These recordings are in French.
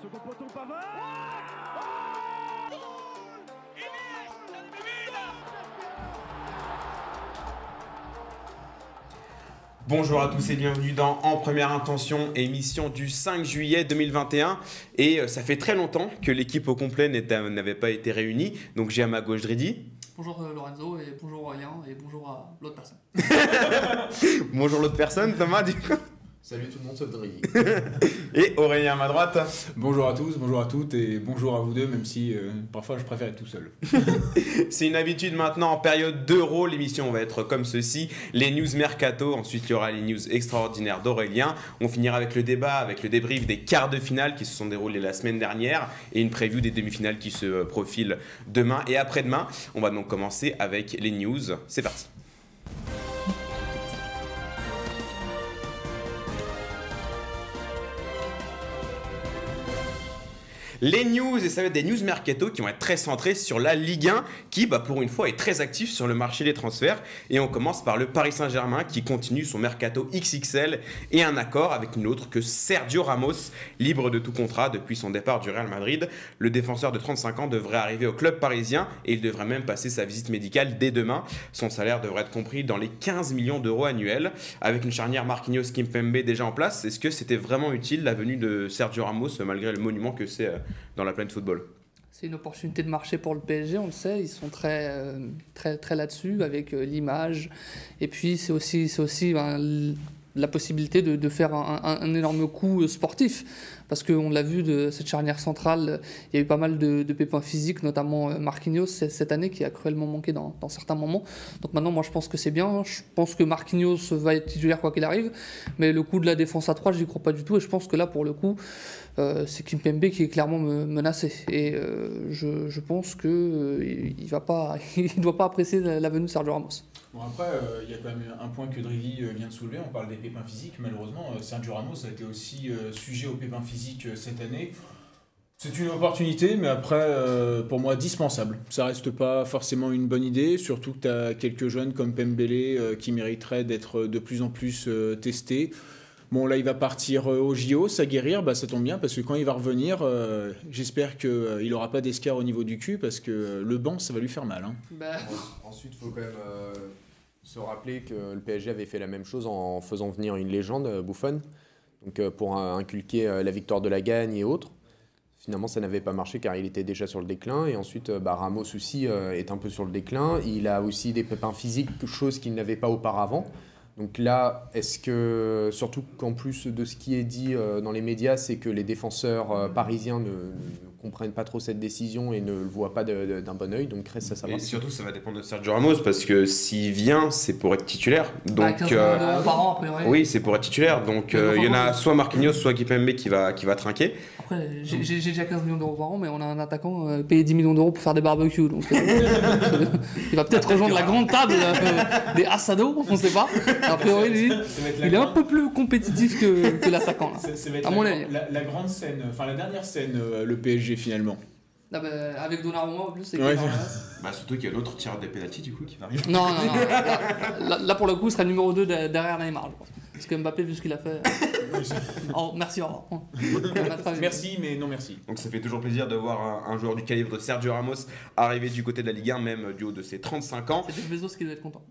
Second poteau Pavard Bonjour à tous et bienvenue dans En Première Intention, émission du 5 juillet 2021. Et euh, ça fait très longtemps que l'équipe au complet n'était- n'avait pas été réunie. Donc j'ai à ma gauche Dridi. Bonjour euh, Lorenzo et bonjour Aurélien et bonjour à l'autre personne. Bonjour l'autre personne, Thomas du coup. Salut tout le monde, sauf Drigui. Et Aurélien à ma droite. Bonjour à tous, bonjour à toutes et bonjour à vous deux, même si euh, parfois je préfère être tout seul. C'est une habitude maintenant en période d'euro. L'émission va être comme ceci. Les news mercato. Ensuite, il y aura les news extraordinaires d'Aurélien. On finira avec le débat, avec le débrief des quarts de finale qui se sont déroulés la semaine dernière et une preview des demi-finales qui se profilent demain et après-demain. On va donc commencer avec les news. C'est parti. Les news, et ça va être des news mercato qui vont être très centrés sur la Ligue 1, qui bah, pour une fois est très actif sur le marché des transferts. Et on commence par le Paris Saint-Germain qui continue son mercato XXL et un accord avec une autre que Sergio Ramos, libre de tout contrat depuis son départ du Real Madrid. Le défenseur de 35 ans devrait arriver au club parisien et il devrait même passer sa visite médicale dès demain. Son salaire devrait être compris dans les 15 millions d'euros annuels. Avec une charnière Marquinhos Kimpembe déjà en place, est-ce que c'était vraiment utile la venue de Sergio Ramos malgré le monument que c'est euh, dans la planète football C'est une opportunité de marché pour le PSG, on le sait, ils sont très, euh, très, très là-dessus avec euh, l'image. Et puis c'est aussi, aussi ben, la possibilité de, faire un, un- énorme coup sportif. Parce qu'on l'a vu de cette charnière centrale, il y a eu pas mal de, de pépins physiques, notamment euh, Marquinhos cette année qui a cruellement manqué dans, dans certains moments. Donc maintenant, moi je pense que c'est bien. Je pense que Marquinhos va être titulaire quoi qu'il arrive. Mais le coup de la défense à 3, je n'y crois pas du tout. Et je pense que là, pour le coup, euh, c'est Kimpembe qui est clairement me- menacé. Et euh, je, je pense que euh, il va pas, il doit pas apprécier la venue de Sergio Ramos. Bon après, euh, il y a quand même un point que Drigui euh, vient de soulever, on parle des pépins physiques, malheureusement euh, Sergio Ramos a été aussi euh, sujet aux pépins physiques euh, cette année. C'est une opportunité, mais après, euh, pour moi, dispensable. Ça reste pas forcément une bonne idée, surtout que tu as quelques jeunes comme Pembele euh, qui mériteraient d'être de plus en plus euh, testés. Bon, là, il va partir euh, au JO, ça guérir, bah, ça tombe bien, parce que quand il va revenir, euh, j'espère qu'il n'aura pas d'escar au niveau du cul, parce que euh, le banc, ça va lui faire mal. hein. Ensuite, il faut quand même euh, se rappeler que le PSG avait fait la même chose en faisant venir une légende, euh, Buffon, donc, euh, pour inculquer euh, la victoire de la gagne et autres. Finalement, ça n'avait pas marché car il était déjà sur le déclin. Et ensuite, bah, Ramos aussi est un peu sur le déclin. Il a aussi des pépins physiques, chose qu'il n'avait pas auparavant. Donc là, est-ce que, surtout qu'en plus de ce qui est dit dans les médias, c'est que les défenseurs parisiens ne comprennent pas trop cette décision et ne le voient pas d'un bon oeil. Donc reste à savoir. Et surtout, ça va dépendre de Sergio Ramos parce que s'il vient, c'est pour être titulaire. Bah, Donc, 15 euh, par an, a priori. oui, c'est pour être titulaire. Donc, euh, il y en a soit Marquinhos, soit Kipembe qui va, qui va trinquer. Après, j'ai déjà 15 millions d'euros par an, mais on a un attaquant euh, payé 10 millions d'euros pour faire des barbecues. Donc, euh, il va peut-être rejoindre la grande table euh, des Asado, on sait pas. A priori, lui, il est un peu plus compétitif que, que l'attaquant. Ça, ça À la, mon gran- avis. la- la grande scène, enfin la dernière scène, euh, le PSG finalement. Ah bah, avec Donnarumma en plus, c'est Ouais. Bah, surtout qu'il y a l'autre tireur des pénaltys du coup qui va arriver. Non, non, non. Là, là- là, pour le coup, il sera numéro 2 derrière Neymar, je pense. Parce que Mbappé, vu ce qu'il a fait. Oh, merci, au revoir. Merci, mais non merci. Donc ça fait toujours plaisir de voir un, un joueur du calibre de Sergio Ramos arriver du côté de la Ligue 1, même du haut de ses 35 ans. C'est Bezos qui doit être content.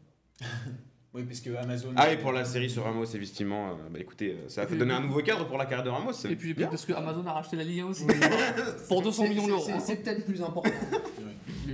Oui, parce que Amazon. Ah et pour la série sur Ramos, effectivement, euh, bah écoutez, euh, ça a fait donner un nouveau cadre pour la carrière de Ramos. Et puis, bien. parce que Amazon a racheté la Ligue 1 aussi. pour 200 millions d'euros. C'est- peut-être plus important.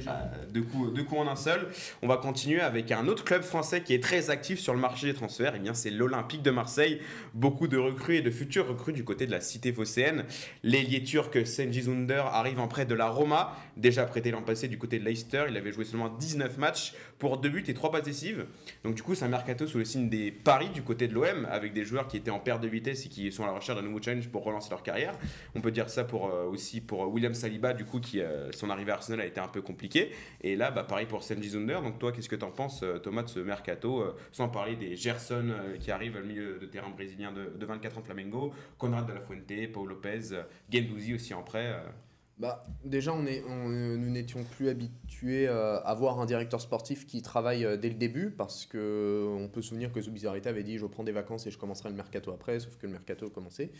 Euh, deux, coups, deux coups en un seul. On va continuer avec un autre club français qui est très actif sur le marché des transferts. Et bien, c'est l'Olympique de Marseille. Beaucoup de recrues et de futurs recrues du côté de la cité phocéenne. L'ailier turc Senji Zunder arrive en prêt de la Roma, déjà prêté l'an passé du côté de Leicester. Il avait joué seulement 19 matchs pour deux buts et trois passes décisives. Donc du coup, c'est un mercato sous le signe des paris du côté de l'OM, avec des joueurs qui étaient en perte de vitesse et qui sont à la recherche d'un nouveau challenge pour relancer leur carrière. On peut dire ça pour, euh, aussi pour euh, William Saliba, du coup, qui euh, son arrivée à Arsenal a été un peu compliquée. Et là, bah, pareil pour Senji Zunder. Donc toi, qu'est-ce que tu en penses, Thomas, de ce mercato Sans parler des Gerson qui arrivent au milieu de terrain brésilien de, de 24 ans Flamengo, Conrad de la Fuente, Paul Lopez, Gendouzi aussi en prêt. Bah, déjà, on est, on- nous n'étions plus habitués euh, à voir un directeur sportif qui travaille euh, dès le début parce que euh, on peut se souvenir que Zubizarreta avait dit je prends des vacances et je commencerai le mercato après, sauf que le mercato a commencé.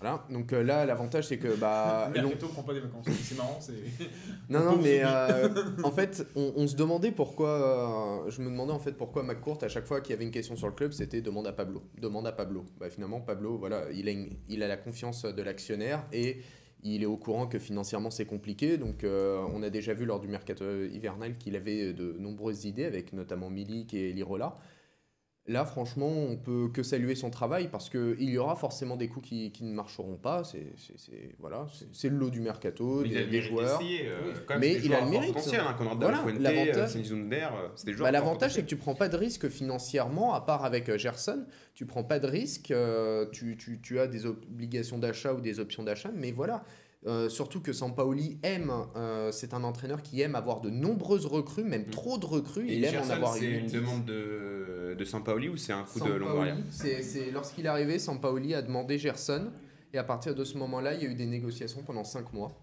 Voilà. Donc euh, là, l'avantage, c'est que bah, Long- Mercato prend pas des vacances. C'est marrant, c'est. Non, non, mais euh, en fait, on, on se demandait pourquoi. euh, je me demandais en fait pourquoi McCourt, à chaque fois qu'il y avait une question sur le club, c'était demande à Pablo. Demande à Pablo. Bah, finalement, Pablo, voilà, il a, une- il a la confiance de l'actionnaire et il est au courant que financièrement c'est compliqué. Donc, euh, on a déjà vu lors du mercato hivernal qu'il avait de nombreuses idées, avec notamment Milik et Lirola. Là, franchement, on peut que saluer son travail parce qu'il y aura forcément des coups qui, qui ne marcheront pas. C'est c'est- c'est- voilà, c'est- c'est le lot du mercato, Il a des, le des mérite joueurs. euh, même, Mais il a le mérite. potentiel, hein, Conrad Voilà, de la Fuente, l'avantage- euh, c'est L'avantage, c'est que tu prends pas de risque financièrement, à part avec euh, Gerson. Tu prends pas de risque, euh, tu, tu- tu as des obligations d'achat ou des options d'achat, mais voilà. Euh, surtout que Sampaoli aime, euh, c'est un entraîneur qui aime avoir de nombreuses recrues, même Mm. trop de recrues. Et il aime en Gerson, avoir c'est une demande de, de Sampaoli ou c'est un coup de Longoria c'est lorsqu'il est arrivé, Sampaoli a demandé Gerson, et à partir de ce moment-là, il y a eu des négociations pendant 5 mois.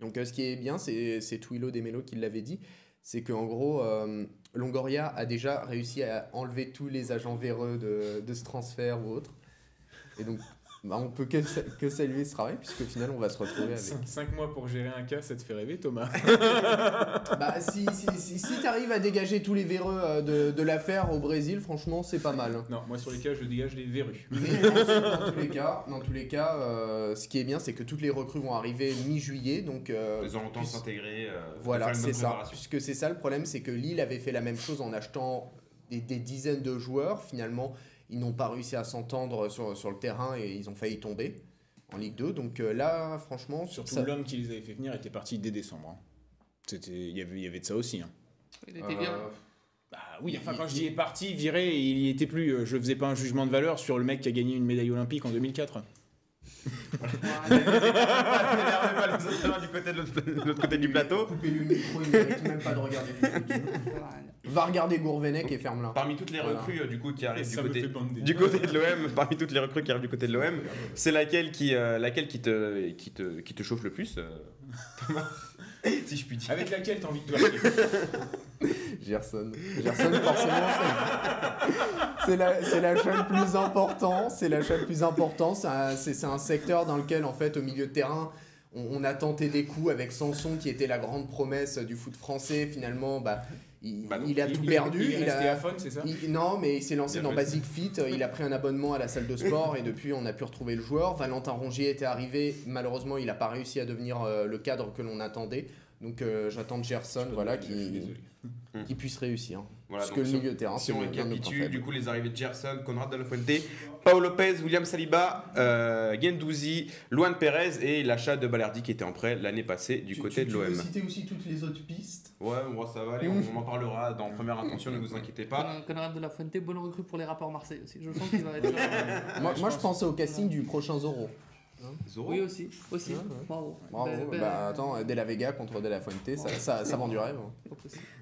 Donc euh, ce qui est bien, c'est c'est Twilo Demelo qui l'avait dit, c'est qu'en gros, euh, Longoria a déjà réussi à enlever tous les agents véreux de, de ce transfert ou autre. Et donc, bah, on peut que, que saluer ce travail, puisque au final, on va se retrouver avec... 5 mois pour gérer un cas, ça te fait rêver, Thomas? Bah, si si, si, si tu arrives à dégager tous les véreux euh, de, de l'affaire au Brésil, franchement, c'est pas mal. Non, moi sur les cas, je dégage les verrues. Mais dans tous les cas, dans tous les cas euh, ce qui est bien, c'est que toutes les recrues vont arriver mi-juillet. Donc, euh, Ils ont le temps de s'intégrer. euh, Voilà, c'est ça. Puisque c'est ça le problème, c'est que Lille avait fait la même chose en achetant des, des dizaines de joueurs. Finalement, ils n'ont pas réussi à s'entendre sur, sur le terrain et ils ont failli tomber en Ligue 2. Donc euh, là, franchement, Surtout ça- l'homme qui les avait fait venir était parti dès décembre. hein. C'était, il y avait, il y avait de ça aussi. hein. Il était euh, viré. Bah oui, enfin Il- quand je dis est parti, viré, il y était plus. euh, Je faisais pas un jugement de valeur sur le mec qui a gagné une médaille olympique en 2004. N'énervez pas les autres du côté de l'autre- côté du plateau. Coupez le micro, il mérite même pas de regarder du. Va regarder Gourvenec et ferme-la. Parmi toutes les recrues euh, du coup qui arrivent du côté, du côté de l'OM, parmi toutes les recrues qui arrivent du côté de l'OM, c'est laquelle qui, euh, laquelle qui te, qui te, qui te chauffe le plus, euh, Thomas si je puis dire. Avec laquelle t'as envie de te Gerson. Gerson, forcément, c'est- la- le plus important. C'est l'achat le plus important. C'est un, c'est- c'est un secteur dans lequel, en fait, au milieu de terrain, on, on a tenté des coups avec Sanson, qui était la grande promesse du foot français. Finalement, bah, il, Bah il a tout perdu. Il, est Il resté a- à Fon, c'est ça? il- non, mais il s'est lancé dans. Basic Fit. Il a pris un abonnement à la salle de sport et depuis, on a pu retrouver le joueur. Valentin Rongier était arrivé. Malheureusement, il n'a pas réussi à devenir euh, le cadre que l'on attendait. Donc, euh, j'attends Gerson, voilà, qui puisse réussir. Voilà, Parce donc que le milieu de terrain, Si on récapitule, du coup, les arrivées de Gerson, Conrad de la Fuente, Paul Lopez, William Saliba, euh, Gendouzi, Luan Perez et l'achat de Balerdi qui était en prêt l'année passée du côté de l'OM. citer aussi toutes les autres pistes? Ouais, bon, ça va aller, on, on en parlera dans première intention, ne vous inquiétez pas. Con- Conrad de la Fuente, bonne recrue pour les rapports Marseille aussi. Je sens qu'il va être. Moi, moi je pensais au casting du prochain Zorro. Oui, aussi. aussi. Ouais, ouais. Bravo. Bravo. Bah attends, De La Vega contre De La Fuente, ça, ça, ça vend du rêve. hein.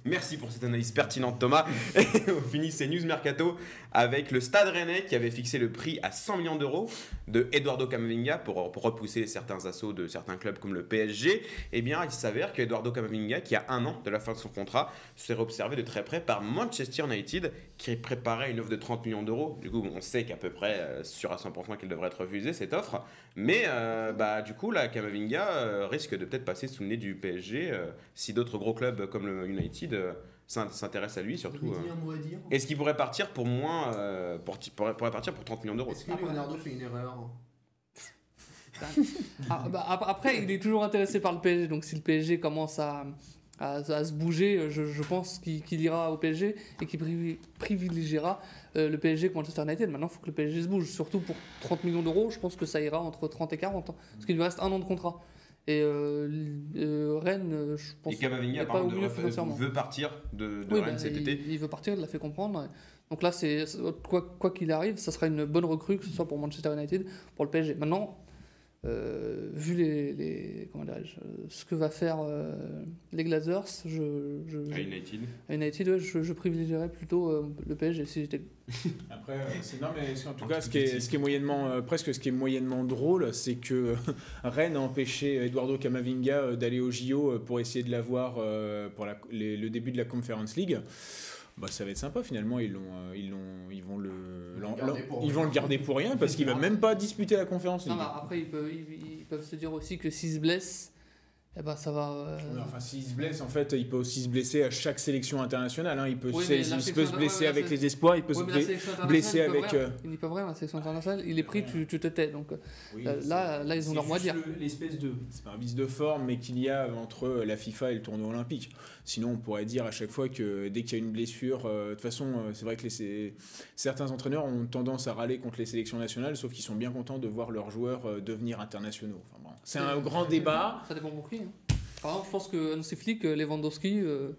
Merci pour cette analyse pertinente, Thomas. Et on finit ces news mercato avec le Stade Rennais qui avait fixé le prix à 100 millions d'euros de Eduardo Camavinga pour, pour repousser certains assauts de certains clubs comme le PSG. Eh bien, il s'avère que Eduardo Camavinga, qui a un an de la fin de son contrat, s'est observé de très près par Manchester United qui préparait une offre de 30 millions d'euros. Du coup, on sait qu'à peu près euh, sûr à 100% qu'elle devrait être refusée cette offre. Mais euh, bah, du coup, là, Camavinga euh, risque de peut-être passer sous le nez du PSG euh, si d'autres gros clubs comme le United euh, s'in- s'intéressent à lui surtout. euh. Est-ce qu'il pourrait partir pour moins euh, pour, pourrait, pourrait partir pour 30 millions d'euros? Est-ce que Leonardo fait une erreur Ah, bah, ap- après, il est toujours intéressé par le PSG, donc si le PSG commence à, à, à se bouger, je, je pense qu'il ira au PSG et qu'il privi- privilégiera euh, le PSG que Manchester United. Maintenant, il faut que le PSG se bouge, surtout pour 30 millions d'euros, je pense que ça ira entre 30 et 40, hein, parce qu'il lui reste un an de contrat. Et euh, euh, Rennes, je pense Et Camavinga, par exemple, de- veut partir de, de Oui, Rennes bah, cet il, été. il veut partir, il l'a fait comprendre. Donc là, c'est quoi quoi qu'il arrive, ça sera une bonne recrue, que ce soit pour Manchester United, pour le PSG. Maintenant, euh, vu les, les- comment dirais-je, euh, ce que va faire euh, les Glazers, je, je, À United. à United, ouais, je, je privilégierais plutôt euh, le PSG si j'étais. Après, c'est non mais c'est- en tout En cas, tout ce qui est, ce qui est moyennement, euh, presque ce qui est moyennement drôle, c'est que Rennes a empêché Eduardo Camavinga d'aller au JO pour essayer de l'avoir euh, pour la- les- le début de la Conference League. Bah, ça va être sympa finalement, ils, l'ont, euh, ils, l'ont, ils vont le, Ils vont l'en- le garder pour ils rien. vont le garder pour rien parce qu'il va même pas disputer la conférence. Non, mais après, ils peuvent, ils, ils peuvent se dire aussi que s'ils se blessent, eh ben, ça va. euh, enfin, s'il se blesse, en fait, il peut aussi se blesser à chaque sélection internationale. hein. Il peut, Oui, se- il peut se blesser ouais, avec les espoirs, il peut ouais, se mais la blesser. avec, rien. euh, Ils n'y peuvent rien, la sélection internationale. Il est pris, tu, tu te tais. Donc, Oui, euh, là, là, ils ont leur mot à dire. le- L'espèce de. C'est pas un vice de forme, mais qu'il y a entre la FIFA et le tournoi olympique. Sinon, on pourrait dire à chaque fois que dès qu'il y a une blessure, euh, de toute façon, c'est vrai que les, certains entraîneurs ont tendance à râler contre les sélections nationales, sauf qu'ils sont bien contents de voir leurs joueurs devenir internationaux. Enfin, bon, c'est un grand débat. Ça dépend pour qui. Hein. Par exemple, je pense que Flick, Lewandowski, euh,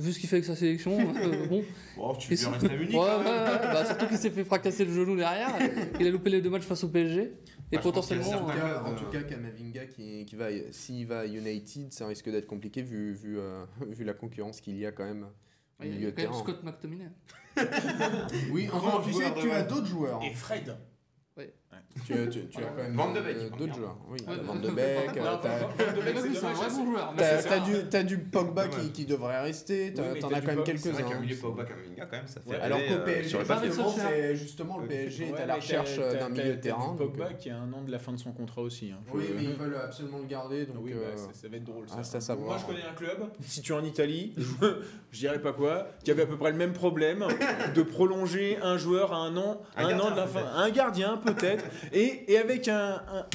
vu ce qu'il fait avec sa sélection, euh, bon. Oh, tu veux rester à Munich Ouais, quand ouais, même. ouais, bah, surtout qu'il s'est fait fracasser le genou derrière. Il a loupé les deux matchs face au PSG. Et Bah, je pense potentiellement. En euh, cas, en tout cas Kamavinga, qui, qui va, s'il va à United, ça risque d'être compliqué vu, vu, euh, vu la concurrence qu'il y a quand même. il y a quand même. Scott McTominay. Oui, Grand enfin, tu sais tu as d'autres joueurs. Et Fred. Tu, as- tu- tu as quand même Van de euh, Beek, d'autres regarde. joueurs. Oui, Ouais, Van ouais. de Beek, Non, euh, t'as- Van de Beek, Oui, T'as du, Pogba qui, qui devrait rester, Oui, t'en t'as as du quand même Pogba, C'est vrai quelques-uns. qu'un milieu Pogba quand même, ça fait Ouais, Alors qu'au euh, PSG, c'est justement le Ouais, PSG est à la recherche euh, d'un milieu de terrain. Pogba euh, qui a un an de la fin de son contrat aussi. hein. Oui, mais ils veulent absolument le garder, donc oui, euh, bah, ça, va être drôle. Ça. reste à savoir. Moi, je connais un club situé en Italie, je dirais pas quoi, qui avait à peu près le même problème de prolonger un joueur à un an, Un an de la fin, un gardien peut-être, et, et avec un, un-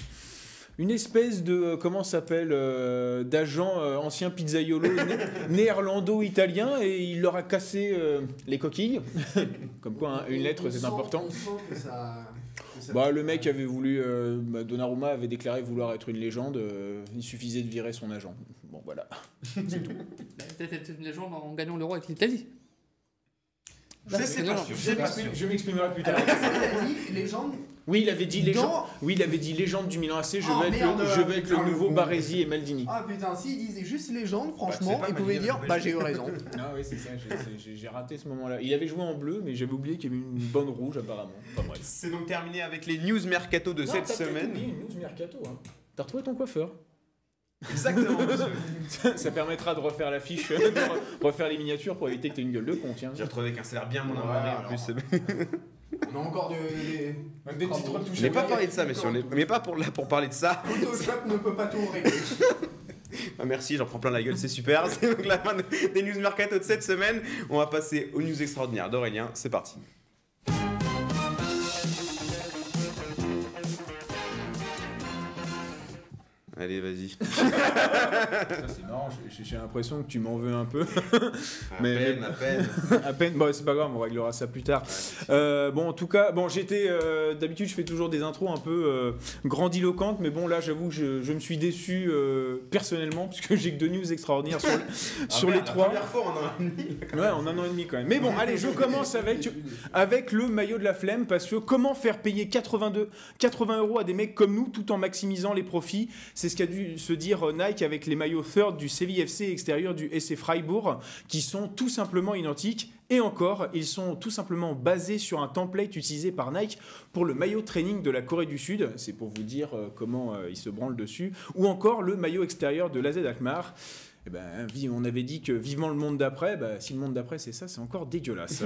une espèce de euh, comment ça s'appelle euh, d'agent euh, ancien pizzaiolo né- néerlando-italien et il leur a cassé euh, les coquilles. Comme quoi, hein, une lettre c'est important. On sent que ça- que ça- Bah, le mec avait voulu, euh, bah, Donnarumma avait déclaré vouloir être une légende. euh, il suffisait de virer son agent. Bon, voilà. Il a peut-être été une légende en gagnant l'euro avec l'Italie. Je m'exprimerai plus tard. Alors, qu'est-ce qu'il a dit Légende Oui, il avait dit légende. Dans- Oui, il avait dit légende du Milan AC. Je Oh, vais être, merde, le, je vais être le putain, le nouveau con. Baresi et Maldini. Ah putain, s'il disait juste légende, c'est franchement, pas il pouvait dire bah j'ai- eu raison. Ah oui, c'est ça. j'ai- raté ce moment-là. Il avait joué en bleu, mais j'avais oublié qu'il y avait une bonne rouge apparemment. Enfin. C'est donc terminé avec les news mercato de Non, cette semaine. oublié une news mercato. Hein. T'as retrouvé ton coiffeur Exactement, monsieur. Ça permettra de refaire l'affiche, de re- refaire les miniatures pour éviter que t'aies une gueule de con, tiens. J'ai retrouvé avec un salaire bien moins Ouais, en plus. On a encore de- des. Des petites retouches. Je n'ai pas parlé de ça, messieurs. on est- Mais pas pour, là, pour parler de ça. Photoshop ne peut pas tout régler. Ah, merci, j'en prends plein la gueule, c'est super. C'est donc la fin de- des news mercato de cette semaine. On va passer aux news extraordinaires d'Aurélien. C'est parti. Allez, vas-y. Marrant, j'ai- l'impression que tu m'en veux un peu. À Mais- peine, à peine. à peine, bon, c'est pas grave, on réglera ça plus tard. Euh, bon, en tout cas, bon, j'étais. euh, D'habitude, je fais toujours des intros un peu euh, grandiloquentes, mais bon, là, j'avoue que je, je me suis déçu personnellement, puisque j'ai que deux news extraordinaires sur, sur les trois. Ah, La première fois, en un demi. Ouais, en un an et demi quand même. Mais bon, allez, je commence avec, avec le maillot de la flemme parce que comment faire payer 82, 80 euros à des mecs comme nous tout en maximisant les profits? C'est ce qu'a dû se dire Nike avec les maillots third du CVFC extérieur du SC Freiburg qui sont tout simplement identiques. Et encore, ils sont tout simplement basés sur un template utilisé par Nike pour le maillot training de la Corée du Sud. C'est pour vous dire euh, comment euh, ils se branlent dessus. Ou encore le maillot extérieur de l'AZ Alkmaar. Eh ben, on avait dit que vivement le monde d'après, bah, si le monde d'après c'est ça, c'est encore dégueulasse.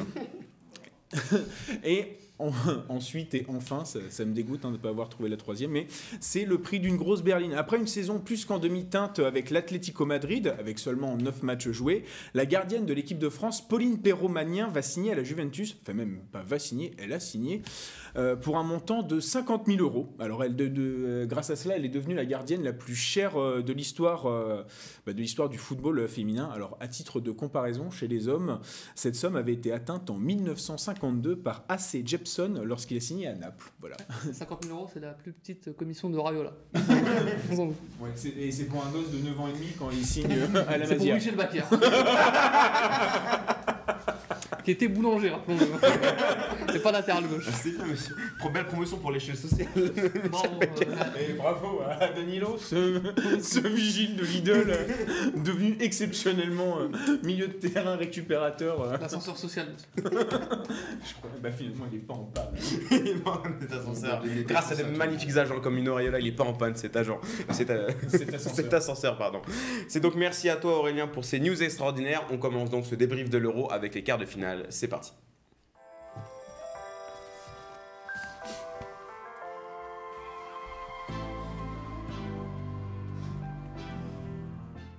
et en- ensuite et enfin, ça, me dégoûte hein, de ne pas avoir trouvé la troisième, mais c'est le prix d'une grosse berline. Après une saison plus qu'en demi-teinte avec l'Atlético Madrid, avec seulement 9 matchs joués, la gardienne de l'équipe de France, Pauline Perrot-Magnien, va signer à la Juventus, enfin même pas va signer, elle a signé, euh, pour un montant de 50 000 euros. Alors elle, de, euh, grâce à cela, elle est devenue la gardienne la plus chère euh, de l'histoire bah, de l'histoire du football féminin. Alors à titre de comparaison, chez les hommes, cette somme avait été atteinte en 1952 par AC Lorsqu'il a signé à Naples. Voilà. 50 000 euros, c'est la plus petite commission de Rayola. et c'est pour un gosse de 9 ans et demi quand il signe à la C'est pour Masia. Michel Bacquier. Qui était boulanger, rappelons-le. Et pas latéral gauche. C'est bien, monsieur. Belle promotion pour l'échelle sociale. Bravo, euh, Et bravo à Danilo, ce, ce vigile de Lidl, euh, devenu exceptionnellement euh, milieu de terrain récupérateur. L'ascenseur social. Je crois, bah finalement, il est pas en panne. Il est pas en panne, cet ascenseur. Grâce à des magnifiques agents comme une Areola, il est pas en panne cet agent. Cet, Cet ascenseur. cet ascenseur, pardon. C'est donc merci à toi Aurélien pour ces news extraordinaires. On commence donc ce débrief de l'Euro avec les quarts de finale. Finale. C'est parti.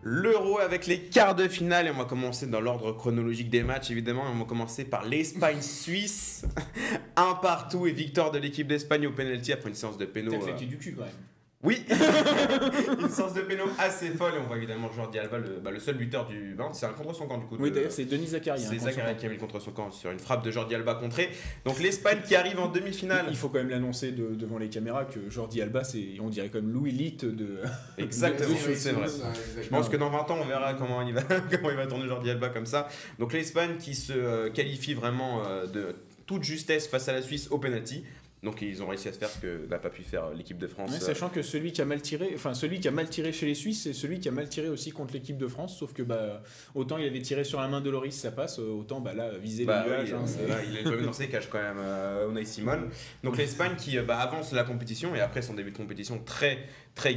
L'Euro avec les quarts de finale et on va commencer dans l'ordre chronologique des matchs évidemment. On va commencer par l'Espagne-Suisse. Un partout et victoire de l'équipe d'Espagne au penalty après une séance de. Peut-être les euh, du cul quand même. Oui, une séance de pénaux assez folle et on voit évidemment Jordi Alba, le, bah, le seul buteur du. bah, c'est un contre son camp du coup. Oui, de- d'ailleurs, c'est Denis Zakaria. c'est hein, Zakaria contre- qui a mis le contre son camp sur une frappe de Jordi Alba contrée. Donc l'Espagne qui arrive en demi-finale. Il faut quand même l'annoncer de- devant les caméras que Jordi Alba, c'est, on dirait comme Louis Litt de. Exactement, c'est vrai. Je pense que dans 20 ans, on verra comment il va, comment il va tourner Jordi Alba comme ça. Donc l'Espagne qui se euh, qualifie vraiment euh, de toute justesse face à la Suisse au penalty. Donc ils ont réussi à se faire ce que n'a pas pu faire euh, l'équipe de France. Ouais, euh, sachant que celui qui a mal tiré, enfin celui qui a mal tiré chez les Suisses, c'est celui qui a mal tiré aussi contre l'équipe de France. Sauf que bah autant il avait tiré sur la main de Loris, ça passe, autant bah là viser Bah les oui, nuages. hein, euh, là, il est même dans ses cages quand même, euh, Unai Simon. Donc l'Espagne qui euh, bah, avance la compétition et après son début de compétition très très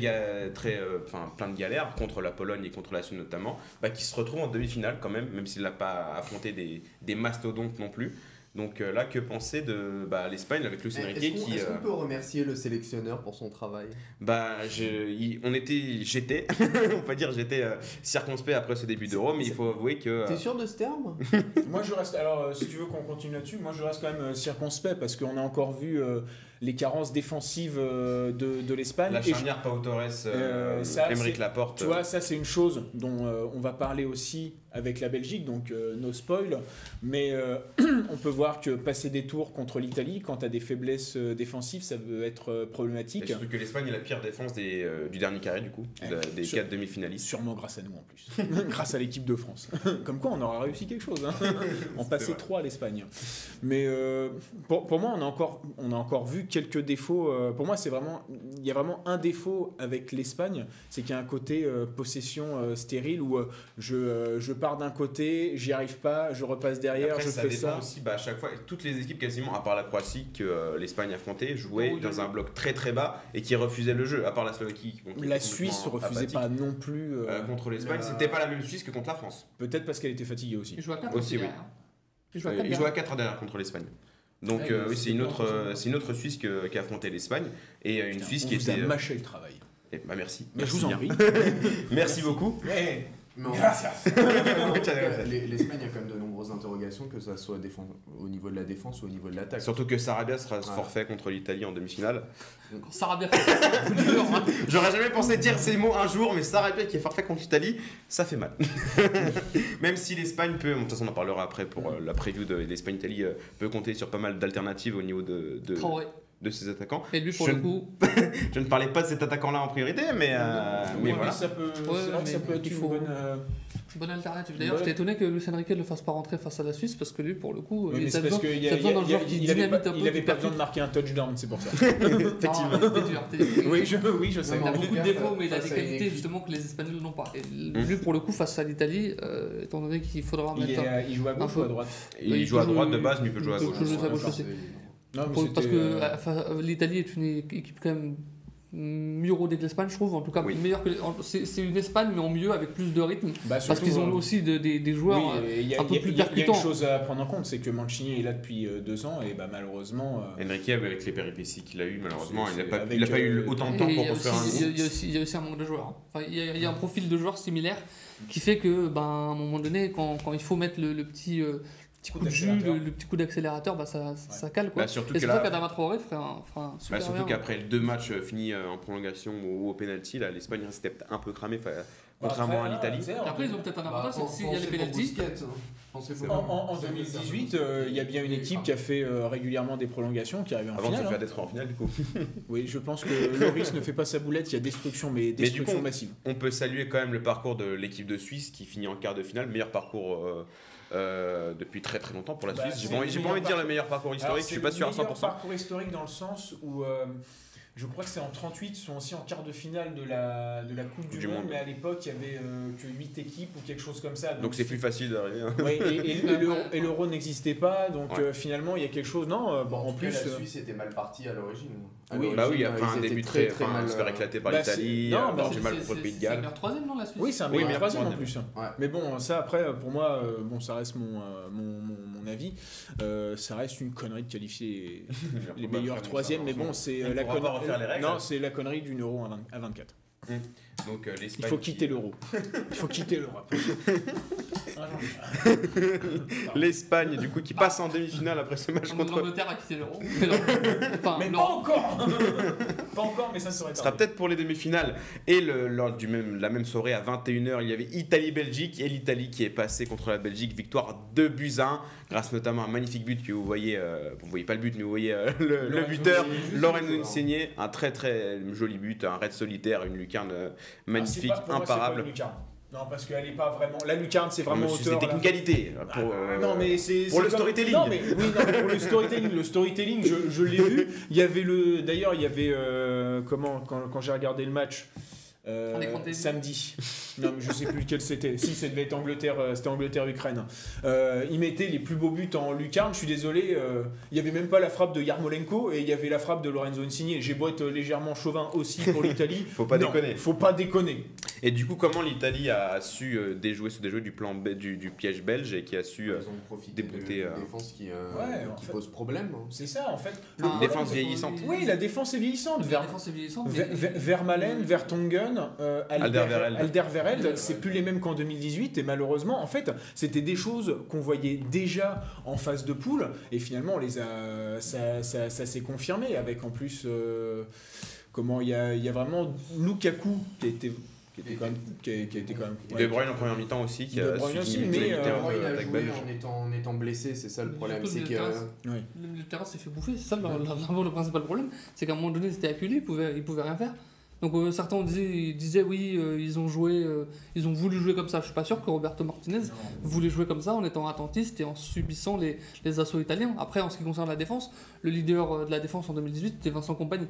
très euh, enfin plein de galères contre la Pologne et contre la Suisse notamment, bah, qui se retrouve en demi-finale quand même, même s'il n'a pas affronté des, des mastodontes non plus. Donc euh, là, que penser de bah, l'Espagne avec Luis Enrique Est-ce qu'on qui est-ce qu'on euh, peut remercier le sélectionneur pour son travail? Bah je, il- on était j'étais on peut dire j'étais euh, circonspect après ce début d'Euro mais il faut avouer que euh, T'es sûr de ce terme? Moi je reste, alors euh, si tu veux qu'on continue là-dessus, moi je reste quand même euh, circonspect parce qu'on a encore vu euh, les carences défensives de, de l'Espagne. la charnière Pau Torres, Laporte Tu vois, ça c'est une chose dont euh, on va parler aussi avec la Belgique, donc euh, no spoil. Mais euh, on peut voir que passer des tours contre l'Italie, quand tu as des faiblesses euh, défensives, ça peut être euh, Et problématique. surtout que l'Espagne est la pire défense des, euh, du dernier carré, du coup, Ouais. de- des Sur- quatre demi-finalistes. Sûrement grâce à nous en plus. grâce à l'équipe de France. Comme quoi on aura réussi quelque chose. Hein. en passer vrai. trois à l'Espagne. Mais pour, pour moi, on a, encore, on a encore vu quelques défauts. pour moi, c'est vraiment. Il y a vraiment un défaut avec l'Espagne, c'est qu'il y a un côté possession stérile où je, je pars d'un côté, j'y arrive pas, je repasse derrière, après, je ça fais dépend ça. aussi, bah, à chaque fois, toutes les équipes quasiment, à part la Croatie que euh, l'Espagne affrontait, jouaient Oui, dans oui. un bloc très très bas et qui refusaient le jeu, à part la Slovaquie. bon, La Suisse refusait apathique. pas non plus. euh, Euh, contre l'Espagne, la- c'était pas la même Suisse que contre la France. Peut-être parce qu'elle était fatiguée aussi. Il joue à 4 Aussi, oui. Il joue à 4 Ils jouaient à 4 derrière contre l'Espagne. Donc euh, oui, c'est une autre, euh, c'est une autre Suisse que- qui a affronté l'Espagne et euh, une Putain, Suisse on qui vous était. a mâché le travail. eh, bah merci. Mais je Merci vous en prie. Merci beaucoup. Mais en- Surtout Les- L'Espagne a quand même de nombreuses interrogations, que ça soit défense- au niveau de la défense ou au niveau de l'attaque. que Sarabia sera Ouais. forfait contre l'Italie en demi-finale. Quand Sarabia hein. J'aurais jamais pensé dire ces mots un jour, mais Sarabia qui est forfait contre l'Italie, ça fait mal. Même si l'Espagne peut, de toute façon on en parlera après pour euh, la preview de l'Espagne-Italie, euh, peut compter sur pas mal d'alternatives au niveau de, de, Traoré. De ses attaquants. Et lui, pour Je le ne- coup, Je ne parlais pas de cet attaquant-là en priorité, mais, euh, mais voilà. ça peut, c'est que ça peut être une faut- bonne. euh, bonne alternative. D'ailleurs, Ouais. j'étais étonné que Luis Enrique ne le fasse pas rentrer face à la Suisse parce que lui, pour le coup, Oui, il a besoin, il a besoin d'un joueur qui il avait dynamite un peu. il avait pas besoin de marquer un touchdown, c'est pour ça. Effectivement. Oui, je, oui, je sais. Il a beaucoup de défauts, mais il a des une qualités justement que les Espagnols n'ont pas. Et Mmh. lui, pour le coup, face à l'Italie, euh, étant donné qu'il faudra Il, mettre euh, il joue à gauche ou à droite Il, joue à droite de base, mais il peut jouer à il peut gauche. Non, mais Pour- parce que euh, enfin, l'Italie est une équipe quand même mieux rodée que l'Espagne, je trouve. En tout cas, Oui. meilleure que c'est une Espagne, mais en mieux avec plus de rythme. bah, Parce qu'ils ont euh, aussi de- des, des joueurs. oui, et il y a, un peu a- plus a- il y a une percutants. chose à prendre en compte, c'est que Mancini est là depuis euh, deux ans et bah, malheureusement. Enrique, avec les péripéties qu'il a eu, malheureusement, il n'a pas, il a pas eu autant de temps pour a construire un il y a- aussi- il y a aussi un manque de joueurs. Enfin, il, y a, il y a un profil de joueur similaire qui fait que, ben, à un moment donné, quand, quand il faut mettre le, le petit, euh, petit coup de jus, d'accélérateur. le, le petit coup d'accélérateur, bah, ça, ça cale. Quoi. Bah, surtout Et que c'est pour ça qu'Adama Traoré ferait un, un super bah, surtout qu'après deux matchs euh, finis euh, en prolongation ou au penalty, là, l'Espagne restait peut-être un peu cramée, fa- contrairement après, à l'Italie. Et après, ils ont peut-être un Bah, avantage, c'est s'il y a les pénalties, hein. En, en- en Ça, 2018, ça, ça. euh, il y a bien une équipe qui a fait euh, régulièrement des prolongations, qui arrivait en Avant de se finale. faire hein. détruire en finale, du coup. Oui, je pense que Loris ne fait pas sa boulette, il y a destruction, mais du destruction coup, massive. On peut saluer quand même le parcours de l'équipe de Suisse qui finit en quart de finale, meilleur parcours euh, euh, depuis très très longtemps pour la Bah, Suisse. J'ai pas envie, de dire le meilleur parcours Alors, historique, je suis pas sûr à meilleur 100%. parcours historique dans le sens où euh, je crois que c'est en 38, ils sont aussi en quart de finale de la, de la Coupe du, Du Monde, Monde. mais à l'époque, il y avait euh, que 8 équipes ou quelque chose comme ça. Donc c'est plus facile d'arriver. hein. Ouais, et, et- et l'euro- n'existait pas, donc Ouais. euh, finalement, il y a quelque chose. Non, euh, bon, en cas, plus. la Suisse était mal partie à l'origine. À Oui, Bah oui, un début très, très, mal. se faire éclater par Bah, c'est- l'Italie, non, avoir bah, du c'est- mal c'est- contre le c'est- Pays de C'est Galles. le meilleur troisième, non, la Suisse Oui, c'est un meilleur troisième en plus. Mais bon, ça après, pour moi, bon, ça reste mon, mon, avis. Euh, ça reste une connerie de qualifier les, meilleurs troisièmes, mais on bon, c'est la connerie. Non, la connerie d'une euro à 20 à 24. Donc euh, Il l'Espagne. faut qui- quitter l'euro. Il faut quitter l'Europe. L'Espagne, du coup, qui passe en demi-finale après ce match contre. L'Angleterre a quitté l'euro. Mais non. Enfin, Mais pas encore Pas encore, mais ça serait Ce sera peut-être pour les demi-finales. Et le, lors du même, la même soirée, à 21h, il y avait Italie-Belgique. Et l'Italie qui est passée contre la Belgique. Victoire 2 buts à 1. Grâce notamment à un magnifique but que vous voyez. euh, vous voyez pas le but, mais vous voyez euh, le, buteur, Lorenzo Insigne. Un très très joli but. Un raid solitaire, une lucarne Ah, c'est magnifique, pas- moi, c'est pas imparable. lucarne. Non, parce qu'elle est pas vraiment. La lucarne, c'est vraiment. C'était là. une qualité. Pour, Ah, euh, non mais c'est pour c'est le comme- storytelling. Non mais oui non, mais pour le storytelling, le storytelling, je, je l'ai vu. Il y avait le, d'ailleurs il y avait euh, comment quand, quand j'ai regardé le match. Euh, samedi. Non, mais je sais plus lequel c'était. Si, ça devait être Angleterre, euh, c'était Angleterre-Ukraine. Euh, ils mettaient les plus beaux buts en lucarne. Je suis désolé, euh, il y avait même pas la frappe de Yarmolenko et il y avait la frappe de Lorenzo Insigne. J'ai beau être légèrement chauvin aussi pour l'Italie. Faut pas Non, déconner. Faut pas déconner. Et du coup, comment l'Italie a su euh, déjouer ce déjouer du plan B, du, du piège belge et qui a su. euh, Ils ont profité de débouter, de euh, défense qui, euh, Ouais, qui fait. pose problème. hein. C'est ça en fait. Enfin, Une défense ouais, vieillissante. il- Oui, la défense est vieillissante. La défense est vieillissante. Ver- mais- Euh, Alderweireld. Alderweireld, c'est plus les mêmes qu'en 2018 et malheureusement, en fait, c'était des choses qu'on voyait déjà en phase de poule et finalement, on les a, ça, ça- ça s'est confirmé avec en plus, euh, comment il y a, il y a vraiment Lukaku qui a été, qui était quand même, qui a, qui a été quand même. De Bruyne en première mi-temps aussi, qui De a Bruyne su aussi, mais, euh, a joué en étant, en étant blessé, c'est ça le problème. C'est le que Oui. Le, terrain s'est fait bouffer, c'est ça le, principal problème. C'est qu'à un moment donné, c'était acculé, ils pouvaient, ils pouvaient rien faire. Donc euh, certains disaient, disaient oui, euh, ils ont joué, euh, ils ont voulu jouer comme ça. Je suis pas sûr que Roberto Martinez voulait jouer comme ça en étant attentiste et en subissant les, les assauts italiens. Après, en ce qui concerne la défense, le leader de la défense en 2018, c'était Vincent Compagnie.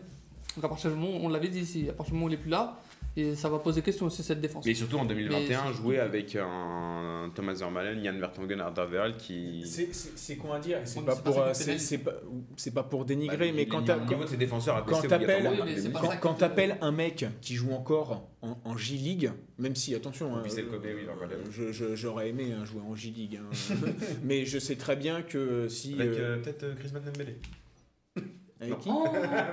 Donc à partir du moment, on l'avait dit ici, à partir du moment où il est plus là, et ça va poser question aussi cette défense. Mais surtout en 2021, Mais- jouer avec un Thomas Vermaelen, Yann Vertonghen, Alderweireld qui. C'est- à dire, c'est pas, mais c'est pas pour, euh, c'est pas, c'est pas pour Bah, dénigrer, mais quand le t'as- niveau de ses défenseurs a quand baissé t'appelles- Oui, quand, t'appelles un mec qui joue encore en, en J-League, même si, attention, Puis euh, oui, j'aurais aimé hein, jouer en J-League, hein. mais je sais très bien que si... Avec euh, euh, peut-être euh, Chris Dembélé. Avec qui Oh,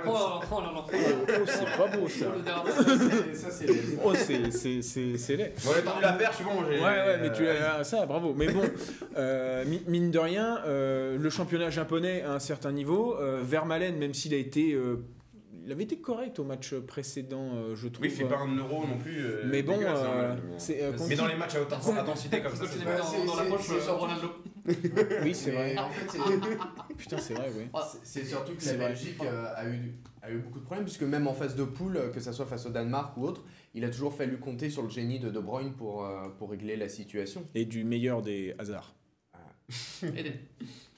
oh là là, oh. Oh, c'est pas beau ça Oh, c'est- c'est c'est- c'est laid Bon, j'ai tendu la perche, bon. Ouais, ouais, mais tu as ça, bravo. Mais bon, euh, mi- mine de rien, euh, le championnat japonais à un certain niveau, euh, Vermaelen, même s'il a été, euh, il avait été correct au match précédent, euh, je trouve. Oui, il fait pas un euro non plus. euh, mais bon, hein, euh, mais- c'est, euh, Mais dans les matchs à haute intensité comme ça, c'est dans, dans la poche Ronaldo. Oui, c'est vrai. En fait, c'est- Putain, c'est vrai, oui. Ah, C'est surtout que la. Belgique a, eu, a eu beaucoup de problèmes, puisque même en phase de poule, que ce soit face au Danemark ou autre, il a toujours fallu compter sur le génie de De Bruyne pour, euh, pour régler la situation. Et du meilleur des hasards. Eden.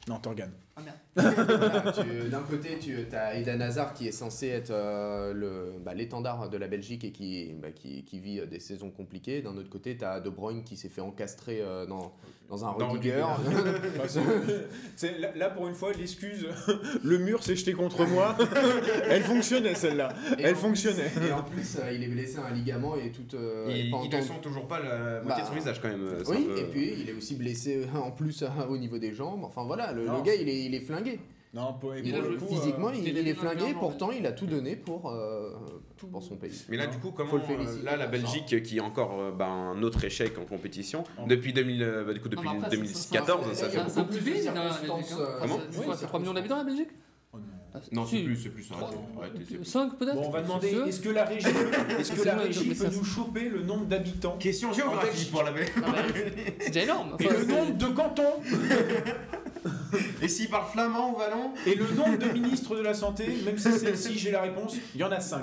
Non, Torgan. Ah merde. Voilà, tu- D'un côté, tu as Eden Hazard qui est censé être euh, le- bah, l'étendard de la Belgique et qui, bah, qui, qui vit des saisons compliquées. D'un autre côté, tu as De Bruyne qui s'est fait encastrer euh, dans, dans un Rudiger. Là, là, pour une fois, l'excuse, le mur s'est jeté contre moi. Elle fonctionnait celle-là. Elle fonctionnait. plus- et en plus, euh, il est blessé à un ligament et tout. euh, et Il, ne sent toujours pas la moitié de son Bah, visage quand même. euh, Oui, peu- et puis il est aussi blessé euh, en plus euh, au niveau des jambes. Enfin voilà, le, Non, le gars il est, il est flingué. Non, pour, et Il pour a le joué coup, Physiquement, euh, il, est flingué, pourtant il a tout donné pour, euh, pour son pays. Mais là, Non. du coup, comment Faut le euh, là la. Belgique qui est encore euh, bah, un autre échec en compétition En- depuis 2000, euh, bah, du coup depuis Ah, mais après, ça- 2014, ça- ça ça- fait beaucoup. plus Belgique. hein. euh, comment c'est- c'est Oui, quoi, c'est 3 millions d'habitants la Belgique oh non. Ah, Non, c'est plus, c'est plus. Trois- arrêtez, arrêtez, c'est plus. 5 peut-être Bon, on va demander, est-ce que la régie, est-ce que la régie peut nous choper le nombre d'habitants Question Belgique. pour la Belgique. C'est déjà énorme. et le nombre de cantons s'il parle flamand ou wallon et le nombre de ministres de la santé, même si celle-ci j'ai la réponse, il y en a 5.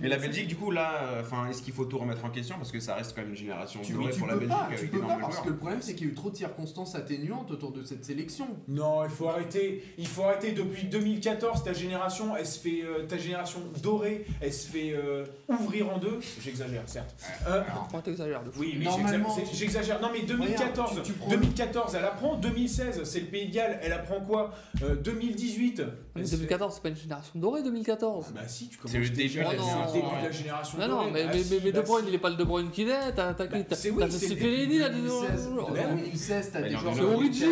Mais la Belgique, du coup, là, euh, enfin, est-ce qu'il faut tout remettre en question parce que ça reste quand même une génération Tu, dorée tu pour la Belgique pas, tu peux parce que le problème c'est qu'il y a eu trop de circonstances atténuantes autour de cette sélection. Non, il faut arrêter. Il faut arrêter. Depuis 2014, ta génération, elle se fait, euh, ta génération dorée, elle se fait euh, ouvrir en deux. J'exagère, certes. Euh, Oh, t'exagères de fou. oui, oui, j'exagère-. Non, mais 2014, Regarde, tu- tu prends- 2014, elle apprend. 2016, c'est le Pays de Galles. Elle apprend quoi? Euh, 2018. Mais elle se fait- 2014, c'est pas une génération dorée 2014. Ah bah si, tu commences. C'est le début Oh la non, génération début de la génération. Non, mais, Ah, mais, si, mais, mais bah, De Bruyne, si. il est pas le De Bruyne qu'il est. T'as t'as qui T'as c'est- oui, t'as c'est Fellaini, là, 2016, dedans. depuis 2016, t'as des non, joueurs mais C'est Origi,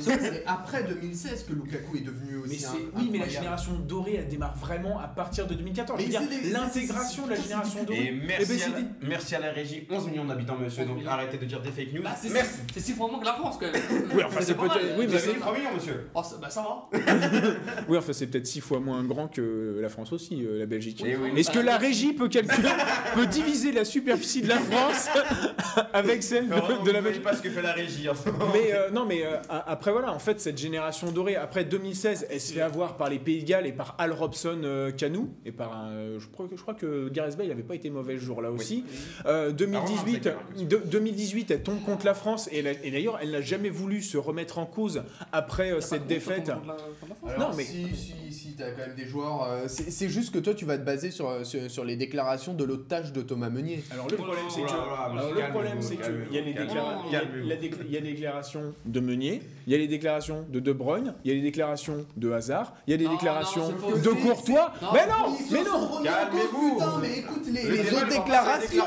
c'est- après 2016 que Lukaku est devenu aussi Mais c'est- un- oui, mais la génération dorée, elle démarre vraiment à partir de 2014. Mais Je veux c'est dire, des- l'intégration de la génération dorée. Et Eh merci, ben, à la, merci à la régie, 11 millions d'habitants, monsieur, 11 donc arrêtez de dire des fake news. Bah, c'est merci. c'est six fois moins que la France quand même. Oui, enfin, c'est peut-être- oui, Vous mais avez c'est- dit 3 millions, monsieur. Oh, ça- bah ça va. Oui, enfin, c'est peut-être six fois moins grand que la France aussi, euh, la Belgique. Eh oui. Est-ce que la régie peut calculer, peut diviser la superficie de la France avec celle de, de la Belgique pas ce que fait la régie en ce moment. mais euh, non, mais euh, a- après voilà, en fait, cette génération dorée, après 2016, elle se fait avoir par les Pays de Galles et par Al Robson euh, Canou et par un, je crois que je crois que Gareth Bale n'avait pas été mauvais ce jour-là aussi. Euh, 2018, Ah, de- 2018, elle tombe contre la France et, d'ailleurs, elle n'a jamais voulu se remettre en cause après euh, cette défaite. Alors, Non, mais- si, si, si, t'as quand même des joueurs. euh, c'est juste que toi, tu vas te baser sur, sur, sur les déclarations de l'otage de Thomas Meunier. Alors le problème, c'est que, Oh alors, le problème, c'est qu'il y a les déclarations de Meunier, il y a les déclarations de De Bruyne, il y a les déclarations de Hazard, il y a les déclarations de. Courtois. Mais non, mais non. Calmez-vous. mais écoute les, autres déclarations.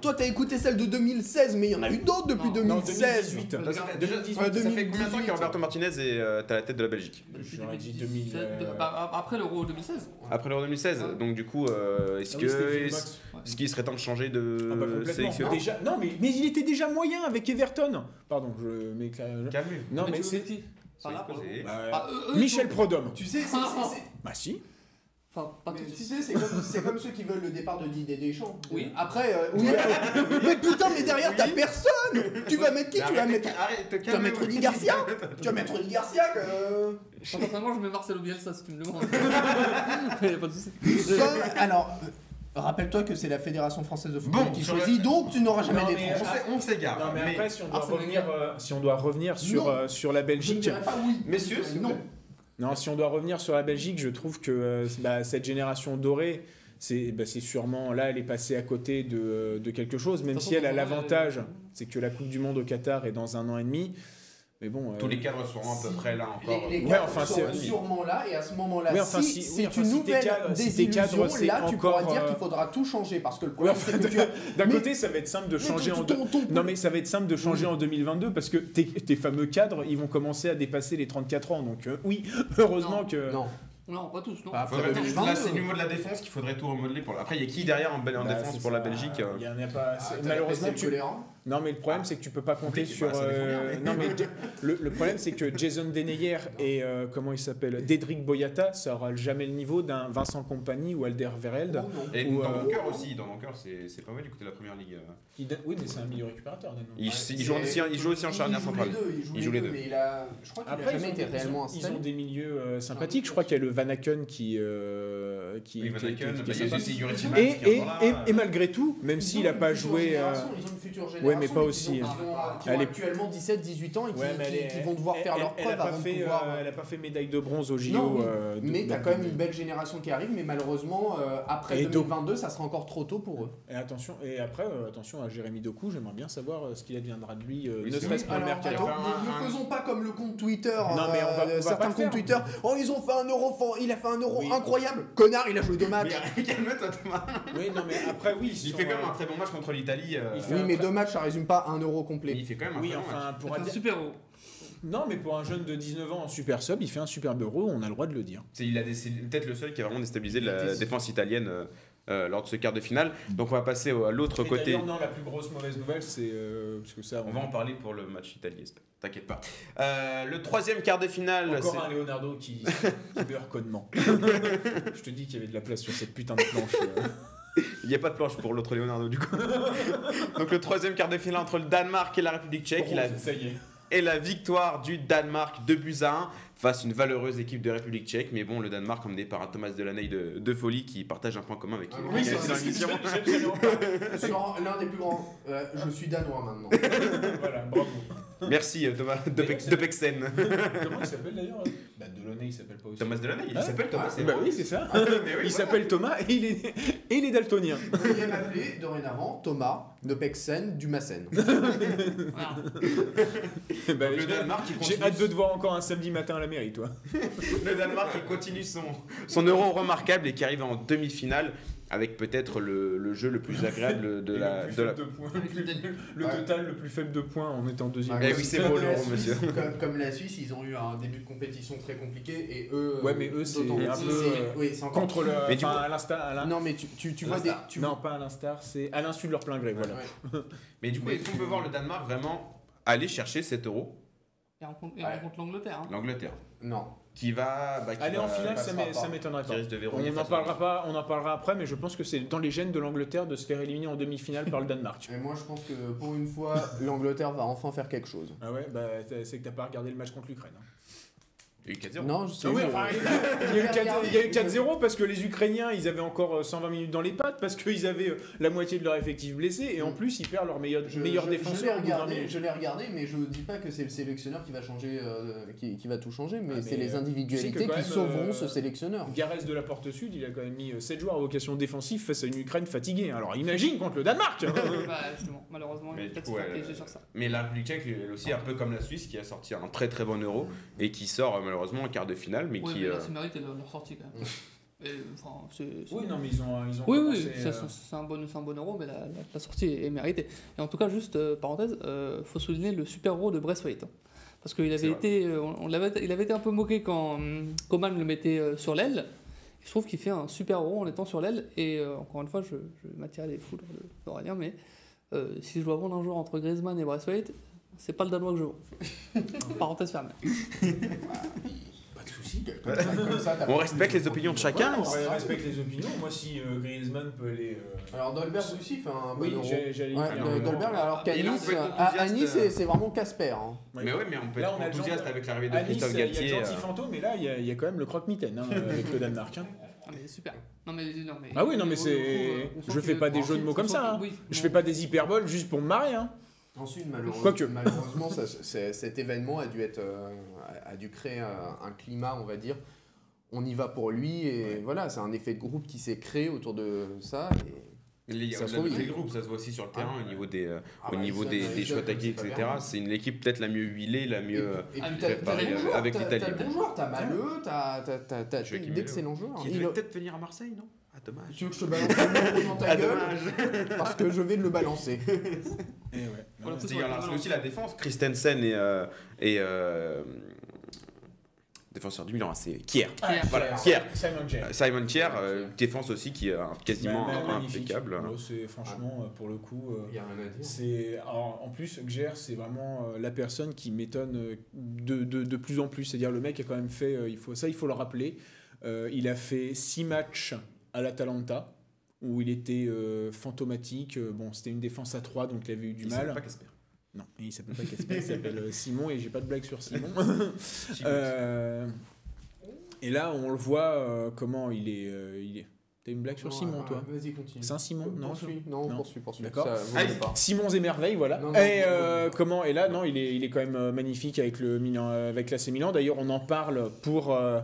Toi, t'as écouté celle de 2016, mais il y en a eu d'autres depuis Non, Non, 2016. 2018. Ça fait, déjà, 2018, ça fait combien de temps 2018. que Roberto Martinez est euh, à la tête de la Belgique? J'aurais dit 2000, euh, Bah, après l'Euro 2016. Après l'Euro 2016. Ouais. Donc du coup, euh, est-ce Ah oui, est-ce qu'il serait temps de changer de Ah bah, sélectionneur Déjà, non, mais, mais il était déjà moyen avec Everton. Pardon, je m'éclaire. Calmez-vous. Non, mais veux c'est. Bah, Ah, eux, Michel Prodhomme. Tu sais, c'est- Bah si. Enfin, pas mais tout tu sais, c'est comme, ceux qui veulent le départ de Didier Deschamps. Oui. Après, euh, oui, mais putain, mais derrière, t'as personne Tu vas mettre qui? Tu vas mettre, Arrête, tu vas mettre Rudy Garcia? Tu vas mettre Rudy Garcia que... Enfin, Personnellement, je mets Marcelo Bielsa si tu me demandes. Il y a pas de souci. Seul- alors, euh, rappelle-toi que c'est la Fédération Française de football Bon, qui choisit, donc tu n'auras jamais Non, d'étranger. On s'é- On s'égare. Non, mais mais- après, si on doit Ah, revenir, euh, si on doit revenir sur, euh, sur la Je ne Belgique. dirais pas oui. Messieurs, non. Non, si on doit revenir sur la Belgique, je trouve que euh, bah, cette génération dorée, c'est bah, c'est sûrement là, elle est passée à côté de, de quelque chose, même si elle a l'avantage, c'est que la Coupe du Monde au Qatar est dans un an et demi. Mais bon. euh, Tous les cadres seront à peu Si. près là encore. Les, les Ouais, cadres enfin, sont c'est- sûrement là, et à ce moment-là, enfin, si, si- c'est oui, enfin, une si nouvelle cadres- si désillusion, cadres, c'est là tu pourras dire euh, qu'il faudra tout changer, parce que le problème enfin, c'est. D'un Mais- côté, ça va être simple de changer ton- en. ton- ton- Non, mais ça va être simple de changer en 2022 parce que tes, tes fameux cadres, ils vont commencer à dépasser les 34 ans. Donc, euh, oui, heureusement Non. que. Non, Non, pas tous, non. Faudrait- 2022. Là, c'est le niveau de la défense qu'il faudrait tout remodeler. Pour... Après, il y a qui derrière en, en Bah, défense c'est pour la. Belgique euh, Il y en a pas. Ah, c'est- malheureusement, tu. Non, mais le problème, c'est que tu peux pas compter Oui, sur. bah, bien, euh, Non, mais le, le problème, c'est que Jason Deneyer et euh, comment il s'appelle Dédric Boyata, ça aura jamais le niveau d'un Vincent Compagnie ou Alder Vereld. Non. Et Ou, dans euh, mon cœur aussi, dans mon cœur, c'est c'est pas mal du côté de la première ligue. euh. Oui, mais c'est un milieu récupérateur. Il, Ouais, il joue aussi, c'est- il joue aussi en charnière centrale. les deux, il joue les deux, deux. mais il a... je crois qu'il a Après, ils jamais ont, été ils ont- réellement ils installé. ont des milieux euh, sympathiques. Je crois qu'il y a le Vanaken qui. euh, qui, Oui, qui- Van qui- Aken, qui- bah, qui Et, malgré tout, même s'il n'a pas joué. Euh, future génération. Ouais, mais pas aussi, ont- hein. qui ont- Qui Elle ont est- actuellement 17-18 ans et qui, Ouais, mais qui- elle est- qui vont devoir faire elle- leurs elle a preuves pas avant de fait, pouvoir... euh, Elle n'a pas fait médaille de bronze au JO. Non, euh, de- mais t'as de- quand même une belle génération qui arrive, mais malheureusement, euh, après Et donc- 2022, ça sera encore trop tôt pour eux. Et attention, et après, euh, attention à Jérémy Doku, j'aimerais bien savoir euh, ce qu'il adviendra de lui, euh, Oui, ne serait-ce faire ne, faisons pas comme le compte Twitter. Non, mais on va- euh, pas certains comptes Twitter. Oh, ils ont fait un euro, il a fait un euro Oui. incroyable. Connard, il a joué deux matchs. Mais calme-toi, Thomas. Oui, non, mais après, oui. Il fait quand même euh, un très bon match contre l'Italie. euh, Oui, mais deux matchs, ça résume pas un euro complet. Il fait quand même un Oui, match. pour un super héros. Non, mais pour un jeune de 19 ans en super sub, il fait un superbe euro, on a le droit de le dire. C'est peut-être le seul qui a vraiment déstabilisé Il la défense italienne euh, euh, lors de ce quart de finale. Donc on va passer au- à l'autre côté. non, la plus grosse mauvaise nouvelle, c'est euh, parce que ça, On va en parler pour le match Italie, t'inquiète pas. Euh, le troisième quart de finale, Encore c'est- un Leonardo qui, qui beurre connement. Je te dis qu'il y avait de la place sur cette putain de planche. Il n'y a pas de planche pour l'autre Leonardo du coup. Donc le troisième quart de finale entre le Danemark et la République tchèque. Il a- ça y est. et la victoire du Danemark 2 buts à 1 face à une valeureuse équipe de République tchèque. Mais bon, le Danemark emmené par un Thomas Delaney de, de folie qui partage un point commun avec Ah, oui, c'est- l'un des plus grands. euh, je suis danois maintenant. Voilà, bravo. Merci euh, Thomas de, Pex- de Pexen. Comment il s'appelle d'ailleurs? Bah Delaunay, il s'appelle pas aussi. Thomas Delaney, il Ah, s'appelle Thomas. ah, Bah oui, c'est ça. Mais oui, il voilà. s'appelle Thomas et il est, et il est daltonien. Veuillez m'appeler dorénavant Thomas de Pexen du Massen. Voilà. Bah, Le j'ai- Danemark qui J'ai continue, hâte de te voir encore un samedi matin à la mairie, toi. le Danemark qui continue son, son euro remarquable et qui arrive en demi-finale avec peut-être le, le jeu le plus agréable de la. le, plus de la- faible de points, le, plus- le Ouais. total le plus faible de points en étant deuxième. Eh oui, c'est beau, Suisse, monsieur. Comme, comme la Suisse, ils ont eu un début de compétition très compliqué et eux. Ouais, mais eux, c'est un peu, oui. Contre le. Mais à l'instar. l'in- Non, mais tu, tu, tu vois des. Tu Non, pas à l'instar, c'est à l'insu de leur plein gré, voilà. Ouais. Mais du coup, est-ce qu'on tu- peut voir le Danemark vraiment aller chercher 7 euros? Et Ouais. rencontre l'Angleterre. hein. L'Angleterre Non. Qui va. Bah, qui Aller va- en finale, ça m'é- pas. ça m'étonnerait pas. On en parlera pas, on en parlera après, mais je pense que c'est dans les gènes de l'Angleterre de se faire éliminer en demi-finale par le Danemark. Et moi, je pense que pour une fois, l'Angleterre va enfin faire quelque chose. Ah ouais, bah c'est que t'as pas regardé le match contre l'Ukraine. hein. Il y a eu 4-0. Non, je sais. Ah enfin, il y a eu 4 il y a eu 4-0 parce que les Ukrainiens ils avaient encore euh, 120 minutes dans les pattes parce qu'ils avaient euh, la moitié de leur effectif blessé et en plus ils perdent leur meilleur, Je, meilleur je- je l'ai défenseur au bout de 20 regardé, minutes. je l'ai regardé, mais je dis pas que c'est le sélectionneur qui va changer, euh, qui, qui va tout changer, mais, Ah, mais, c'est les euh, individualités tu sais qui même, sauveront euh, ce sélectionneur. Gareth de la Porte Sud, il a quand même mis 7 joueurs à vocation défensive face à une Ukraine fatiguée. Alors imagine contre le Danemark Bah, justement, malheureusement, Mais il coup, piéger sur ça. Mais la République tchèque, elle aussi, un peu comme la Suisse, qui a sorti un très très bon euro et qui sort euh, malheureusement en quart de finale, mais Oui, qui. mais là, euh, c'est mérité leur, leur sortie quand même. Et, enfin, c'est, c'est- Oui, non, mais ils ont, ils ont Oui, oui, c'est, euh, c'est- un, bon, c'est un bon euro, mais la, la- la sortie est, méritée. Et en tout cas, juste euh, parenthèse, euh, faut souligner le super euro de Braithwaite. hein. Parce qu'il avait été, on, on l'avait, il avait été un peu moqué quand hum, Coman le mettait euh, sur l'aile. Il se trouve qu'il fait un super euro en étant sur l'aile. Et euh, encore une fois, je, je vais m'attirer les foudres de- d'Aurélien, mais euh, si je dois vendre un joueur entre Griezmann et Braithwaite, c'est pas le Danois que je vends. Parenthèse fermée. Pas de soucis. Comme ça, comme ça, t'as On respecte les opinions de chacun. Ouais, on respecte les opinions. Moi, si euh, Griezmann peut aller. euh, Alors Dolberg aussi fait un bon Oui, euro. j'ai- j'allais y Ouais, venir. euh, Dolberg, alors qu'à Et là, on Nice, peut être à, à enthousiaste, Nice, euh, c'est c'est vraiment Casper. hein. Mais ouais, mais on peut Là, être on a le enthousiaste genre- avec l'arrivée de À Nice, Christophe il y a le Galtier. gentil euh, fantôme, mais là, il y, a- il y a quand même le croque-mitaine hein, avec le Danemark. hein. Ah, mais super. Non, mais, non, mais, Ah oui, non, mais c'est- je fais pas des jeux de mots comme ça, hein. oui, Je fais pas des hyperboles juste pour me marrer. Hein. Ensuite, malheureusement, malheureusement ça- c'est- cet événement a dû, être, euh, a dû créer un, un climat, on va dire. On y va pour lui et voilà, c'est un effet de groupe qui s'est créé autour de ça. Et... Les, Ça se se trouve, les il- groupes, ça se voit aussi sur le Ah, terrain ouais. au niveau des, euh, Ah au bah, niveau des, choix tactiques, etc. bien. C'est une équipe peut-être la mieux huilée, la mieux. euh, Et, Ah, puis joueurs, avec t'as- l'Italie. T'as de bons joueurs, t'as Maleux, t'as d'excellents joueurs. Qui Il- devait peut-être venir à Marseille, non? Ah, dommage. Tu veux que je te balance le micro dans ta Ah, gueule dommage. Parce que je vais le balancer. Et ouais. Voilà, C'est aussi la défense. Christensen et. euh, et euh, défenseur du Milan, c'est Kier. Kier. Voilà, Kier. Kier. Simon James. Euh, Simon Kier, euh, défense aussi qui est quasiment impeccable. C'est franchement, pour le coup. euh, Il y a rien à dire. C'est alors, en plus Gjer c'est vraiment euh, la personne qui m'étonne de, de, de plus en plus. C'est-à-dire le mec a quand même fait euh, il faut ça il faut le rappeler. Euh, il a fait six matchs à l'Atalanta où il était euh, fantomatique. Euh, Bon c'était une défense à 3 donc il avait eu du Il mal. s'appelle pas Casper. Non il s'appelle pas Casper, il s'appelle euh, Simon et j'ai pas de blague sur Simon. Euh, et là on le voit euh, comment il est. euh, il est... T'as une blague sur Non, Simon toi? Vas-y, continue. Saint-Simon Non poursuis. Non, poursuis. D'accord. Simons et merveilles, voilà. Non, non, et non, euh, non. comment Et là, non, il est, il est quand même magnifique avec le Milan, avec l'AC Milan. D'ailleurs, on en parle pour euh,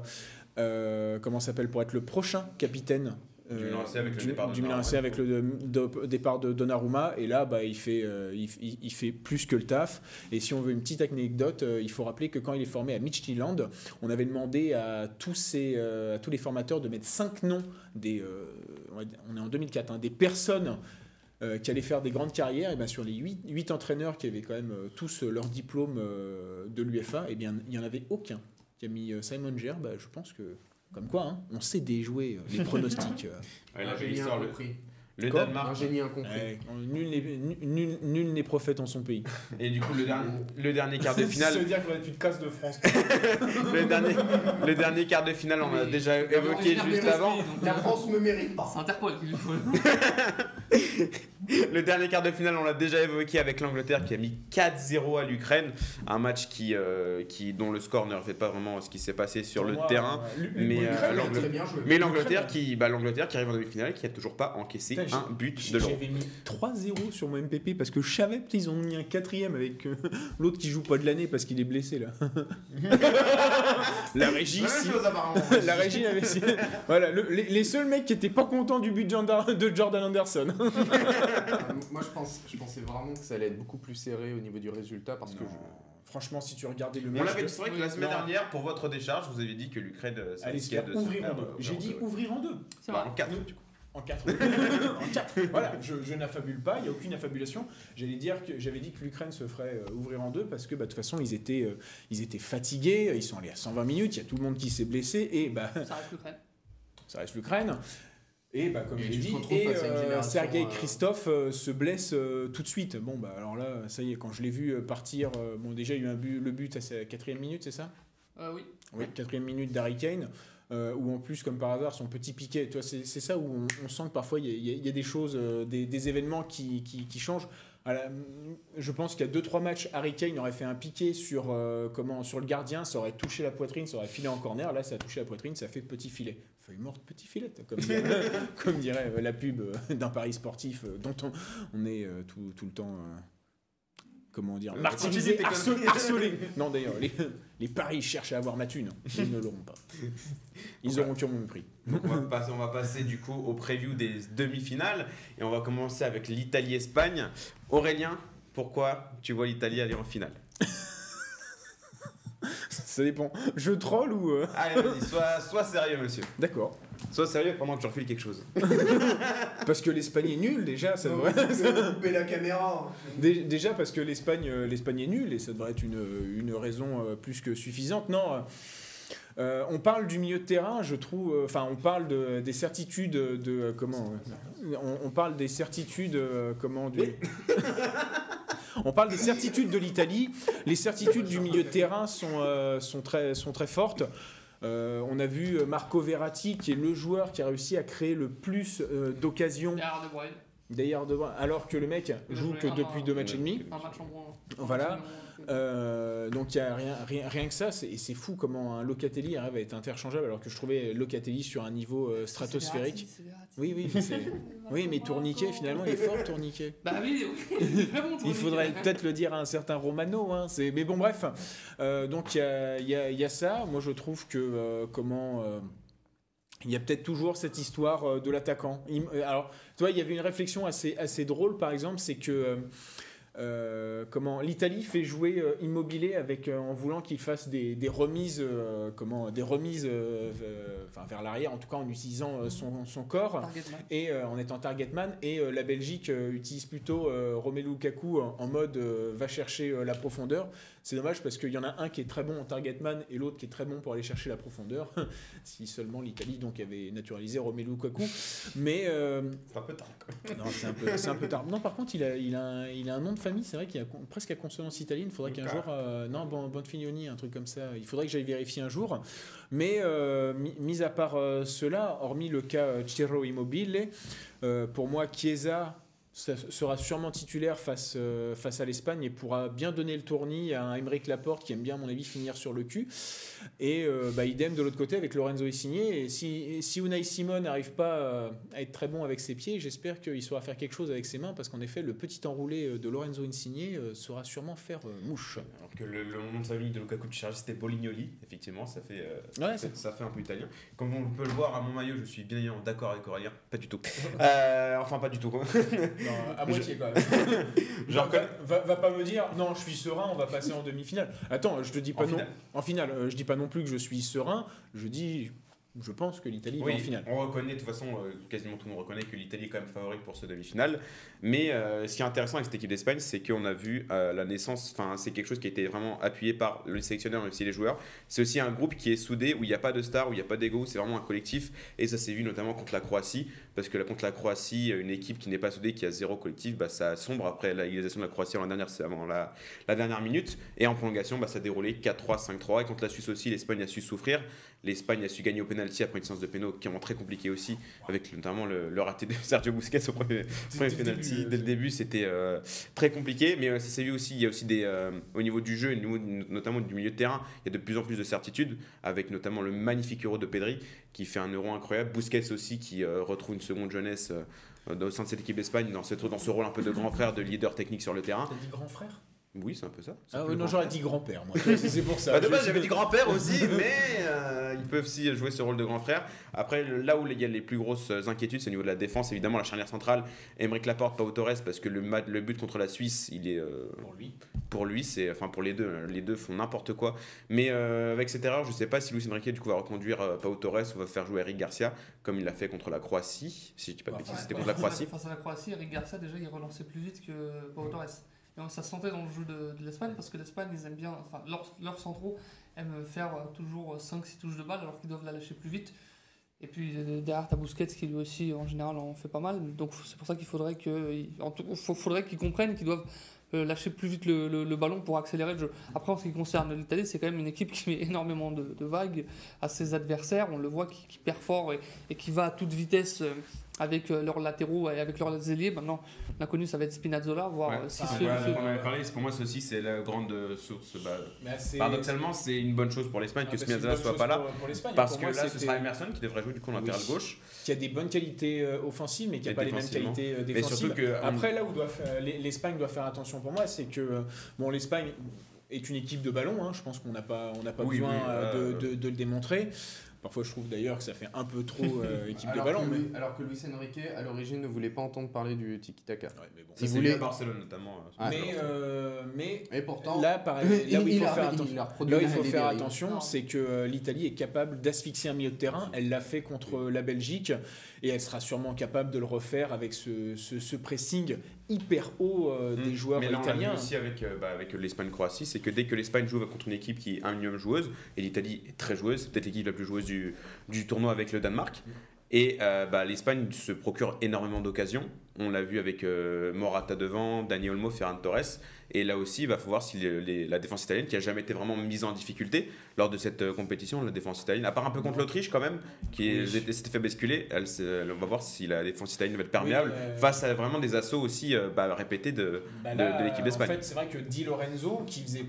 euh, comment s'appelle pour être le prochain capitaine. Du euh, Milan AC avec le du- départ de du Milan AC Donnarumma. avec le de- départ de Donnarumma et là bah, il, fait, euh, il, il- il fait plus que le taf et si on veut une petite anecdote euh, il faut rappeler que quand il est formé à Midtjylland on avait demandé à tous, ces, euh, à tous les formateurs de mettre cinq noms des on, est en 2004 hein, des personnes euh, qui allaient faire des grandes carrières, et bien sur les 8, entraîneurs qui avaient quand même euh, tous leur diplôme euh, de l'UFA, et bien il n'y en avait aucun qui a mis euh, Simon Ger. Bah, je pense que, comme quoi, hein, on sait déjouer euh, les pronostics. euh. Ouais, là, j'ai. Le, incompris. le Quoi Un Danemark. génie incompris. Ouais, nul n'est nul, nul n'est prophète en son pays. Et du coup, le dernier, le dernier quart de Ça finale. veut dire que tu te casses de France. le, dernier, le dernier quart de finale, on a déjà évoqué juste avant. La France me mérite pas. C'est Interpol qu'il faut. Le dernier quart de finale, on l'a déjà évoqué avec l'Angleterre qui a mis 4-0 à l'Ukraine. Un match qui, euh, qui, dont le score ne reflète pas vraiment ce qui s'est passé sur le moi, terrain. mais, euh, l'Angleterre-. Mais qui, bah, l'Angleterre qui arrive en demi-finale qui a toujours pas encaissé Putain, un but de l'Euro. J'avais mis 3-0 sur mon MPP parce que je savais, putain, ils ont mis un quatrième avec euh, l'autre qui joue pas de l'année parce qu'il est blessé là. la régie, apparemment. la régie avait Voilà, le- les, les seuls mecs qui étaient pas contents du but de Jordan Anderson. Moi, je, pense, je pensais vraiment que ça allait être beaucoup plus serré au niveau du résultat parce que. Franchement, si tu regardais le On match. l'avait de- dit, c'est vrai que la semaine Non. dernière, pour votre décharge, vous avez dit que l'Ukraine euh, Allez se faire ouvrir en deux. euh, J'ai dit ouvrir en deux. C'est bah, vrai. en quatre, du coup. En 4. en 4. Voilà, je, je n'affabule pas, il n'y a aucune affabulation. J'allais dire que j'avais dit que l'Ukraine se ferait euh, ouvrir en deux parce que bah, de toute façon ils étaient, euh, ils étaient fatigués, ils sont allés à 120 minutes, il y a tout le monde qui s'est blessé et bah, Ça reste l'Ukraine. ça reste l'Ukraine. Et bah, comme Et tu te dit, et euh, Sergei euh, Christophe euh, se blesse euh, tout de suite. Bon, bah alors là, ça y est, quand je l'ai vu partir, euh, bon, déjà il y a eu un but, le but à sa quatrième minute, c'est ça? Euh, oui. Oui, quatrième minute d'Harry Kane, euh, où en plus, comme par hasard, son petit piquet, tu vois, c'est c'est ça où on, on sent que parfois il y, a- y y des choses, euh, des, des événements qui, qui, qui changent. La- je pense qu'il y a 2-3 matchs, Harry Kane aurait fait un piqué sur, euh, comment, sur le gardien, ça aurait touché la poitrine, ça aurait filé en corner. Là, ça a touché la poitrine, ça fait petit filet. Feuille morte, petit filet, comme dirait, comme dirait euh, la pub euh, d'un pari sportif dont on, on est tout, tout le temps. Comment dire Euh, Martyrisé, harcelé, harcelé. Non, d'ailleurs, les, les paris cherchent à avoir ma thune. Ils ne l'auront pas. Ils auront que mon prix. Donc, on, va passer, on va passer du coup au preview des demi-finales et on va commencer avec l'Italie-Espagne. Aurélien, pourquoi tu vois l'Italie aller en finale? Ça dépend. Je troll ou. euh, Allez, vas-y, sois, sois sérieux, monsieur. D'accord. Sois sérieux pendant que je refiles quelque chose. Parce que l'Espagne est nulle déjà, ça devrait. couper la caméra. Dé- Déjà parce que l'Espagne, euh, l'Espagne est nulle et ça devrait être une, une raison euh, plus que suffisante. Non. euh, on parle du milieu de terrain, je trouve. euh, Enfin, on parle de, des certitudes de euh, comment euh, on, on parle des certitudes euh, comment du. on parle des certitudes de l'Italie. Les certitudes du milieu de terrain sont euh, sont très sont très fortes. Euh, on a vu euh, Marco Verratti, qui est le joueur qui a réussi à créer le plus euh, d'occasions. D'ailleurs, alors que le mec joue que depuis deux matchs et demi. Un match en moins. Voilà. Euh, donc il y a rien, rien, rien que ça, c'est- et c'est fou comment un Locatelli arrive à être interchangeable alors que je trouvais Locatelli sur un niveau euh, stratosphérique. Oui, oui, mais c'est- oui, mais Tourniquet finalement il est fort Tourniquet. Bah oui, oui. il est très bon, Il Tourniquet. faudrait peut-être le dire à un certain Romano, hein, c'est- mais bon bref. Euh, donc il y a, il y a- il y a ça. Moi je trouve que euh, comment euh, il y a peut-être toujours cette histoire de l'attaquant. Alors, tu vois, il y avait une réflexion assez, assez drôle, par exemple, c'est que euh, comment l'Italie fait jouer euh, Immobilier avec euh, en voulant qu'il fasse des, des remises, comment, des remises, enfin vers l'arrière, en tout cas en utilisant son, son corps Targetman. et en étant targetman et euh, la Belgique utilise plutôt Romelu Lukaku en, en mode va chercher la profondeur. C'est dommage parce qu'il y en a un qui est très bon en targetman et l'autre qui est très bon pour aller chercher la profondeur. si seulement l'Italie donc avait naturalisé Romelu Lukaku, mais euh, C'est un peu tard. quoi. non c'est un peu c'est un peu tard. Non par contre il a il a un, il a un nom de famille c'est vrai qu'il a con- presque à consonance italienne. Il faudrait qu'un jour euh, non bon, Bonfilioni un truc comme ça. Il faudrait que j'aille vérifier un jour. Mais euh, mi- mis à part euh, cela, hormis le cas Ciro Immobile, pour moi, Chiesa sera sûrement titulaire face, euh, face à l'Espagne et pourra bien donner le tournis à un Emeric Laporte qui aime bien, à mon avis, finir sur le cul. Et euh, bah, idem de l'autre côté avec Lorenzo Insigne. Et si, si Unai Simon n'arrive pas euh, à être très bon avec ses pieds, j'espère qu'il saura faire quelque chose avec ses mains parce qu'en effet, le petit enroulé de Lorenzo Insigne saura sûrement faire mouche. Alors que le, le nom de famille de Lukaku de charge c'était Polignoli, effectivement, ça fait, euh, Ouais, ça, ça fait un peu italien. Comme on peut le voir à mon maillot, je suis bien d'accord avec Aurélien, pas du tout. Enfin, pas du tout. à moitié quand même. Va, reconnais- va- va pas me dire non, je suis serein, on va passer en demi-finale. Attends, je te dis pas En non. finale. En finale, euh, je dis pas non plus que je suis serein. Je dis, je pense que l'Italie va Oui, en finale. on reconnaît, de toute façon, euh, quasiment tout le monde reconnaît que l'Italie est quand même favorite pour ce demi-finale. Mais euh, ce qui est intéressant avec cette équipe d'Espagne, c'est qu'on a vu euh, la naissance, enfin, c'est quelque chose qui a été vraiment appuyé par le sélectionneur, mais aussi les joueurs. C'est aussi un groupe qui est soudé, où il n'y a pas de star, où il n'y a pas d'ego, c'est vraiment un collectif. Et ça s'est vu notamment contre la Croatie, parce que là, contre la Croatie, une équipe qui n'est pas soudée, qui a zéro collectif, bah, ça sombre après la égalisation de la Croatie en la dernière, avant la, la dernière minute. Et en prolongation, bah, ça a déroulé 4-3, 5-3. Et contre la Suisse aussi, l'Espagne a su souffrir. L'Espagne a su gagner au penalty après une séance de pénaux qui est vraiment très compliquée aussi, avec notamment le, le raté de Sergio Busquets au premier, premier penalty. début, Dès le début, c'était euh, très compliqué, mais euh, ça s'est vu aussi. Il y a aussi des, euh, au niveau du jeu, notamment du milieu de terrain, il y a de plus en plus de certitudes, avec notamment le magnifique euro de Pedri qui fait un euro incroyable. Busquets aussi qui euh, retrouve une seconde jeunesse. euh, au sein de cette équipe d'Espagne, dans ce, dans ce rôle un peu de grand frère, de leader technique sur le terrain. T'as dit grand frère? Oui, c'est un peu ça. Ah ouais, non, j'aurais dit grand-père, moi. C'est pour ça. Bah, de base, j'avais dit grand-père aussi, mais euh, ils peuvent aussi jouer ce rôle de grand frère. Après, là où il y a les plus grosses inquiétudes, c'est au niveau de la défense. Évidemment, la charnière centrale, Emeric Laporte, Pau Torres, parce que le, le but contre la Suisse, il est euh, Pour lui. pour lui, c'est enfin pour les deux, hein, les deux font n'importe quoi. Mais euh, avec cette erreur, je sais pas si Luis Enrique du coup va reconduire euh, Pau Torres ou va faire jouer Eric Garcia comme il l'a fait contre la Croatie. Si je dis pas de Ouais, bêtises, ouais, c'était contre la Croatie. Face à la Croatie, Eric Garcia, déjà, il relançait plus vite que Pau Torres. Et ça se sentait dans le jeu de, l'Espagne parce que l'Espagne, ils aiment bien, enfin, leurs, leurs centraux aiment faire euh, toujours 5-6 touches de balle alors qu'ils doivent la lâcher plus vite. Et puis euh, derrière, t'as Busquets qui lui aussi, en général, en fait pas mal. Donc c'est pour ça qu'il faudrait qu'ils comprennent qu'ils doivent euh, lâcher plus vite le, le- ballon pour accélérer le jeu. Après, en ce qui concerne l'Italie, c'est quand même une équipe qui met énormément de, de vagues à ses adversaires. On le voit qui, qui perd fort et, qui va à toute vitesse euh, avec euh, leurs latéraux et avec leurs ailiers. Maintenant, l'inconnu, ça va être Spinazzola, voir Ouais, euh, ah, on en avait parlé, pour moi, ceci, c'est la grande euh, source. bah, paradoxalement, c'est une bonne chose pour l'Espagne Ah, que bah, Spinazzola soit pas là. pour- pour l'Espagne. Parce Pour que moi, là, ce sera Emerson qui devrait jouer du coup latéral Oui. gauche. qui a des bonnes qualités euh, offensives, mais qui n'a pas les mêmes défensivement. qualités euh, Mais défensives. surtout que. euh, Après, là où l'Espagne doit faire attention pour moi, c'est que euh, bon, l'Espagne est une équipe de ballon. hein, je pense qu'on n'a pas, on n'a pas Oui, besoin oui, euh, euh, de, de- de le démontrer. Parfois, je trouve d'ailleurs que ça fait un peu trop euh, équipe de ballon. que Mais... Alors que Luis Enrique, à l'origine, ne voulait pas entendre parler du tiki-taka. Ouais, mais bon. Il voulait- à Barcelone notamment. euh, Ah, mais, euh, mais Et pourtant, là, pareil, là où il, faut a- faire il attention. Là où il faut faire attention, c'est que l'Italie est capable d'asphyxier un milieu de terrain. Elle l'a fait contre la Belgique et elle sera sûrement capable de le refaire avec ce, ce- ce pressing hyper haut euh, des Mm. joueurs Mais là, on italiens. aussi avec, euh, bah, avec l'Espagne-Croatie, c'est que dès que l'Espagne joue contre une équipe qui est un minimum joueuse, et l'Italie est très joueuse, c'est peut-être l'équipe la plus joueuse du, du tournoi avec le Danemark, et euh, bah, l'Espagne se procure énormément d'occasions. On l'a vu avec euh, Morata devant, Dani Olmo, Ferran Torres, et là aussi, il va faut voir si les- les- la défense italienne, qui a jamais été vraiment mise en difficulté lors de cette euh, compétition, la défense italienne, à part un peu contre l'Autriche quand même, qui Oui. s'était fait basculer, elle, on va voir si la défense italienne va être perméable Oui, face à vraiment des assauts aussi bah, répétés de, Bah de- là, de l'équipe d'Espagne. En fait, c'est vrai que Di Lorenzo, qui faisait,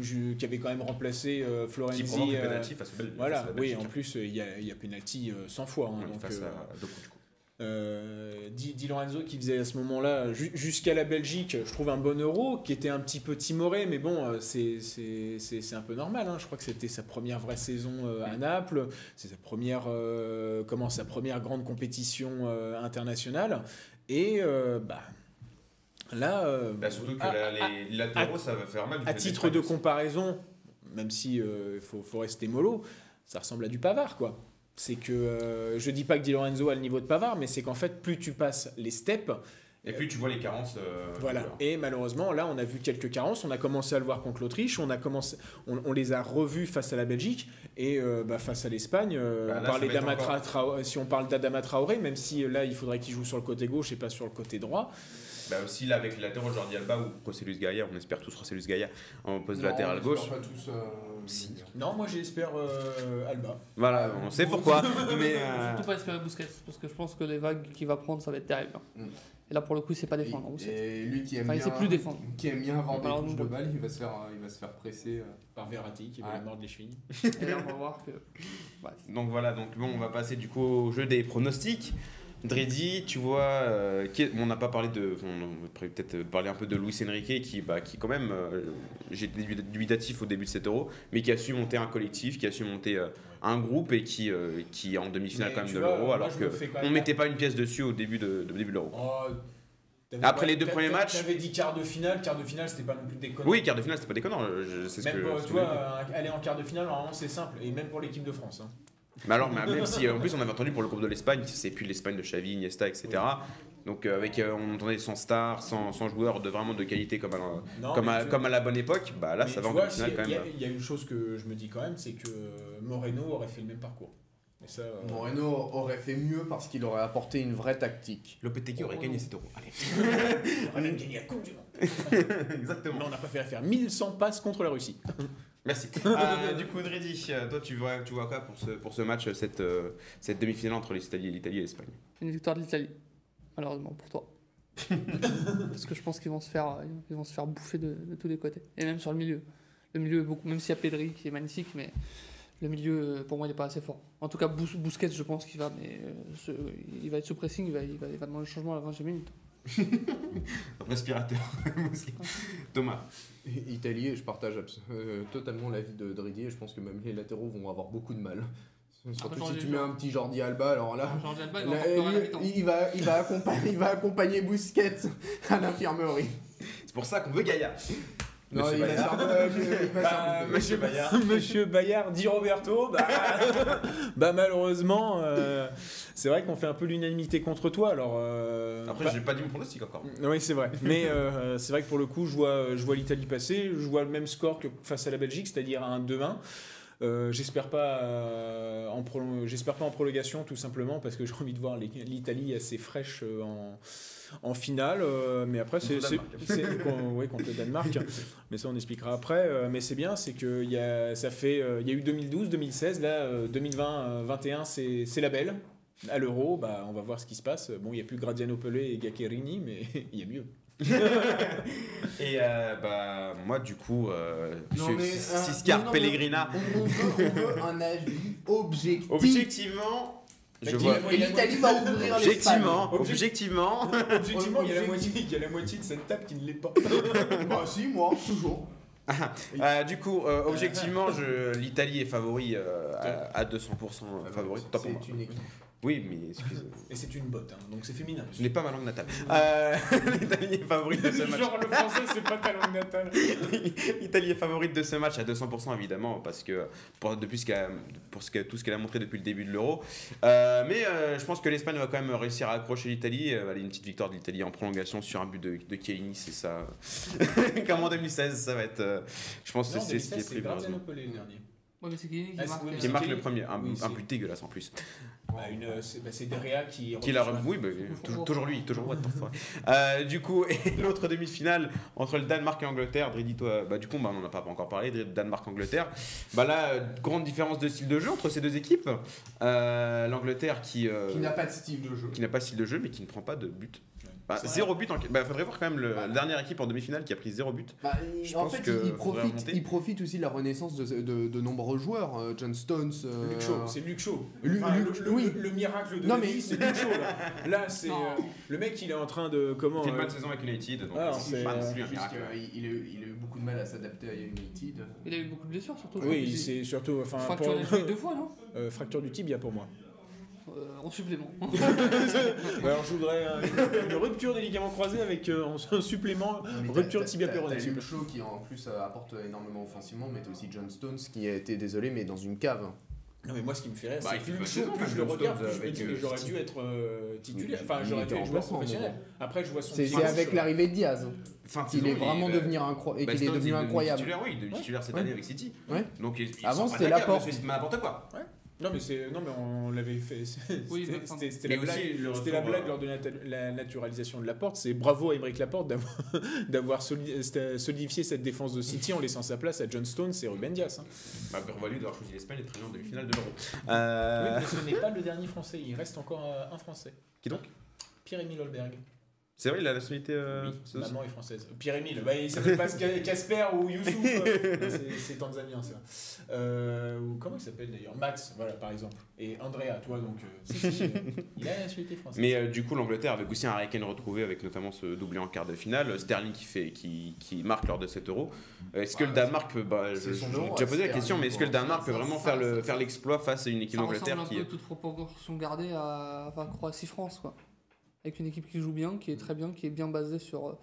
je- qui avait quand même remplacé euh, qui Florenzi. le euh, penalty face au face voilà, oui, en plus, euh, il y a, y a penalty euh, 100 fois. hein, Oui, donc, face euh, à Doku, du coup. euh, Di, Di Lorenzo qui faisait à ce moment-là, ju- jusqu'à la Belgique, je trouve un bon euro, qui était un petit peu timoré, mais bon, euh, c'est- un peu normal. hein. Je crois que c'était sa première vraie saison euh, à Naples, c'est sa première, euh, comment, sa première grande compétition euh, internationale. Et euh, bah, là, euh, Bah, surtout que à- là, les latéraux, ça va faire mal. à titre de aussi. comparaison, même si il faut, faut rester mollo, ça ressemble à du Pavard, quoi. C'est que euh, je dis pas que Di Lorenzo a le niveau de Pavard, mais c'est qu'en fait, plus tu passes les steps, Et puis tu vois les carences. euh, voilà. Et malheureusement, là, on a vu quelques carences. On a commencé à le voir contre l'Autriche, on a commencé, on, on les a revus face à la Belgique et euh, bah, face à l'Espagne. euh, Bah, si on parle d'Adama Traoré, même si euh, là, il faudrait qu'il joue sur le côté gauche et pas sur le côté droit. Bah, aussi là avec les latéraux Jordi Alba ou Rossellus Gaïa, on espère tous Rossellus Gaïa en poste Non, latéral on gauche. Pas tous, euh, Si. Non, moi j'espère euh, Alba. Voilà, on sait pourquoi. mais euh, Surtout pas espérer Busquets, parce que je pense que les vagues qu'il va prendre, ça va être terrible. hein. Mm. Et là, pour le coup, c'est pas défendre. Et, et lui qui aime Enfin, il bien, sait plus défendre. qui aime bien avoir des Alors, touches nous, de balle, il va se faire, il va se faire presser. euh. Par Verratti qui va Ouais. lui mordre les chevilles. Et là, on va voir que. Bref. donc voilà, donc bon, on va passer du coup au jeu des pronostics. Dredi, tu vois, euh, qui est- on n'a pas parlé de, on pourrait peut-être parler un peu de Luis Enrique qui, bah, qui quand même, euh, j'étais dubitatif au début de cet Euro, mais qui a su monter un collectif, qui a su monter euh, un groupe et qui, euh, qui est en demi-finale quand même tu de l'Euro, alors je que me fais quand on même- mettait pas une pièce dessus au début de, de- début de l'Euro. Oh, Après les deux premiers matchs- T'avais dit quart de finale, quart de finale, c'était pas non plus déconnant. Oui, quart de finale, c'était pas déconnant. je- C'est ce Même que. pour, ce que tu je vois, aller en quart de finale, normalement c'est simple, et même pour l'équipe de France. hein. Mais alors, mais même si en plus on avait entendu pour le groupe de l'Espagne, c'est plus l'Espagne de Xavi, Iniesta, etc. Donc euh, avec euh, on entendait sans star, sans, sans joueur de vraiment de qualité comme à, Non, comme mais à, tu- comme à la bonne époque, bah là mais ça va en vois, demi-finale si- quand même. Il y, a une chose que je me dis quand même, c'est que Moreno aurait fait le même parcours. Et ça, euh, Moreno aurait fait mieux parce qu'il aurait apporté une vraie tactique. Lopetegui aurait gagné cet euro. Allez. il aurait même gagné la Coupe du Monde. Exactement. Mais on a préféré faire 1100 passes contre la Russie. Merci. Euh, du coup, Dredi, euh, toi tu vois, tu vois quoi pour ce, pour ce match, cette, euh, cette demi-finale entre l'Italie l'Italie et l'Espagne? Une victoire de l'Italie, malheureusement pour toi. Parce que je pense qu'ils vont se faire, ils vont se faire bouffer de, de tous les côtés. Et même sur le milieu. Le milieu est beaucoup, même s'il y a Pedri qui est magnifique, mais le milieu, pour moi, il n'est pas assez fort. En tout cas, Bous- Busquets, je pense qu'il va, mais euh, ce- il va être sous pressing, il va, il va, il va demander le changement à la 20 minute. Respirateur. Thomas. Italie, je partage euh, totalement l'avis de Dridi et je pense que même les latéraux vont avoir beaucoup de mal. Surtout si tu mets un petit Jordi Alba, alors là, Alba, il là, va il, va, il, va accompagner, il va accompagner Bousquet à l'infirmerie. C'est pour ça qu'on veut Gaïa. Non, Monsieur il va Bayard. euh, va Bah, monsieur Bayard. Monsieur Bayard dit Roberto. Bah, bah, malheureusement, euh, c'est vrai qu'on fait un peu l'unanimité contre toi. Alors, euh, Après, j'ai pas dit mon pronostic encore. Oui, c'est vrai. Mais euh, c'est vrai que pour le coup, je vois, je vois l'Italie passer. Je vois le même score que face à la Belgique, c'est-à-dire un 2-1. Euh, j'espère pas euh, en prolong- j'espère pas en prolongation tout simplement parce que j'ai envie de voir l'Italie assez fraîche euh, en, en finale euh, mais après c'est ouais, contre le Danemark mais ça on expliquera après Euh, mais c'est bien c'est que y a ça fait euh, il y a eu 2012 2016 là euh, 2020 21 c'est c'est la belle à l'euro bah on va voir ce qui se passe bon il y a plus Gradiano Pelé et Gaccherini mais il y a mieux Et euh, bah, moi, du coup, euh, mais, euh, Siscar non, non, Pellegrina, On, on veut, on veut un avis objectif. objectivement, je vois. Et l'Italie va ouvrir les Objectivement, Object- objectivement, Objectivement, il y, a la moitié, il y a la moitié de cette table qui ne l'est pas. Bah si, moi, toujours. Euh, du coup, euh, objectivement, je- l'Italie est favori euh, à, à 200% favori. Top pour moi. Une équipe. Oui, mais excusez Et c'est une botte, hein, donc c'est féminin. Je n'ai pas ma langue natale. Euh, L'Italie est favorite de ce match. Genre le français, c'est pas ta langue natale. L'Italie est favorite de ce match à 200% évidemment parce que pour, depuis ce qu'elle a- pour ce que, tout ce qu'elle a montré depuis le début de l'Euro. Euh, mais euh, je pense que l'Espagne va quand même réussir à accrocher l'Italie. Euh, allez, une petite victoire de l'Italie en prolongation sur un but de, de Chiellini, c'est ça. Comme en 2016, ça va être. euh, je pense que c'est ce qui est prévu. Ouais, mais c'est qui Ah, c'est- marque oui, euh, Qui marque le premier, un, Oui, un but dégueulasse en plus. Ah, une, euh, c'est bah, c'est Derrea qui. Qui l'a oui, bah, toujours, toujours lui, toujours moi parfois. Euh, du coup, et l'autre demi-finale entre le Danemark et l'Angleterre, Dridi, toi, bah, du coup, bah, on n'en a pas encore parlé, Danemark-Angleterre. Bah là, euh, grande différence de style de jeu entre ces deux équipes. Euh, L'Angleterre qui, euh, Qui n'a pas de style de jeu. qui n'a pas de style de jeu, mais qui ne prend pas de but. Bah, zéro but en. Bah, faudrait voir quand même le, la dernière équipe en demi-finale qui a pris zéro but. Bah, il- Je en pense fait, que il, il profite, il aussi de la renaissance de, de, de nombreux joueurs. euh, John Stones. euh, Luke Shaw, c'est Luke Shaw. Lu- Enfin, Lu- le, le- oui. le miracle de Non, la mais- c'est Luke Shaw. Là, Là, c'est euh, le mec, il est en train de comment Il fait une euh, bonne saison avec United, donc Ah, c'est c'est, pas non plus un Juste miracle. qu'il a, eu- il a eu beaucoup de mal à s'adapter à United. Il a eu beaucoup de blessures surtout. Oui, Il- c'est surtout fracture du tibia pour moi. Euh, En supplément. Alors je voudrais euh, une, rupture des ligaments croisés avec euh, en en supplément rupture tibia péroné. T'as Luke Shaw qui en plus apporte énormément offensivement, mais t'as aussi John Stones qui a été désolé, mais dans une cave. Non mais moi ce qui me fait rire, Bah, c'est il que fait plus, le show, je le regarde, plus je me avec, dis euh, j'aurais dû être euh, titulaire. Il- Enfin il j'aurais dû être joueur professionnel. Après je vois son C'est c'est avec l'arrivée de Diaz Fin de qu'il saison, est il vraiment bah, devenu incroyable et bah, qu'il est devenu il incroyable. Titulaire, oui, il est titulaire cette Ouais. année avec City. Ouais. Donc il, il Avant, c'était de la cave, Laporte. monsieur, C'est n'importe quoi. Non mais c'est non mais on l'avait fait. C'était Oui, mais c'était- c'était Mais la blague. le C'était la retour, blague euh, lors de la, la naturalisation de Laporte. C'est bravo à Émeric Laporte d'avoir d'avoir solidifié cette défense de City en laissant sa place à John Stones et Ruben Dias. hein. Bah, Bervalou d'avoir choisi l'Espagne et très bien en demi-finale de l'Euro. Euh, Oui, mais ce n'est pas le dernier français. Il reste encore euh, un français. Qui donc? Pierre-Émile Holberg. C'est vrai, il a la nationalité. euh, Oui, aussi- maman est française. Pierre-Émile, bah, il s'appelle pas Ca- Casper ou Youssouf. euh, c'est- tanzanien ça. Euh, ou comment il s'appelle d'ailleurs? Max, voilà par exemple. Et Andrea, toi donc. euh, euh, il a la nationalité française. Mais euh, du coup, l'Angleterre avec aussi un Harry Kane retrouvé avec notamment ce doublé en quart de finale. Sterling qui, fait, qui, qui marque lors de cet euro. Euh, Est-ce que Ouais, le Danemark peut. Bah, j'ai déjà posé la question, mais est-ce que le. Danemark peut vraiment ça- faire le- ça- faire l'exploit face à une équipe Ça ressemble d'Angleterre un qui. peu toute proportion gardée à enfin, Croatie-France, quoi. Avec une équipe qui joue bien, qui est très bien, qui est bien basée sur,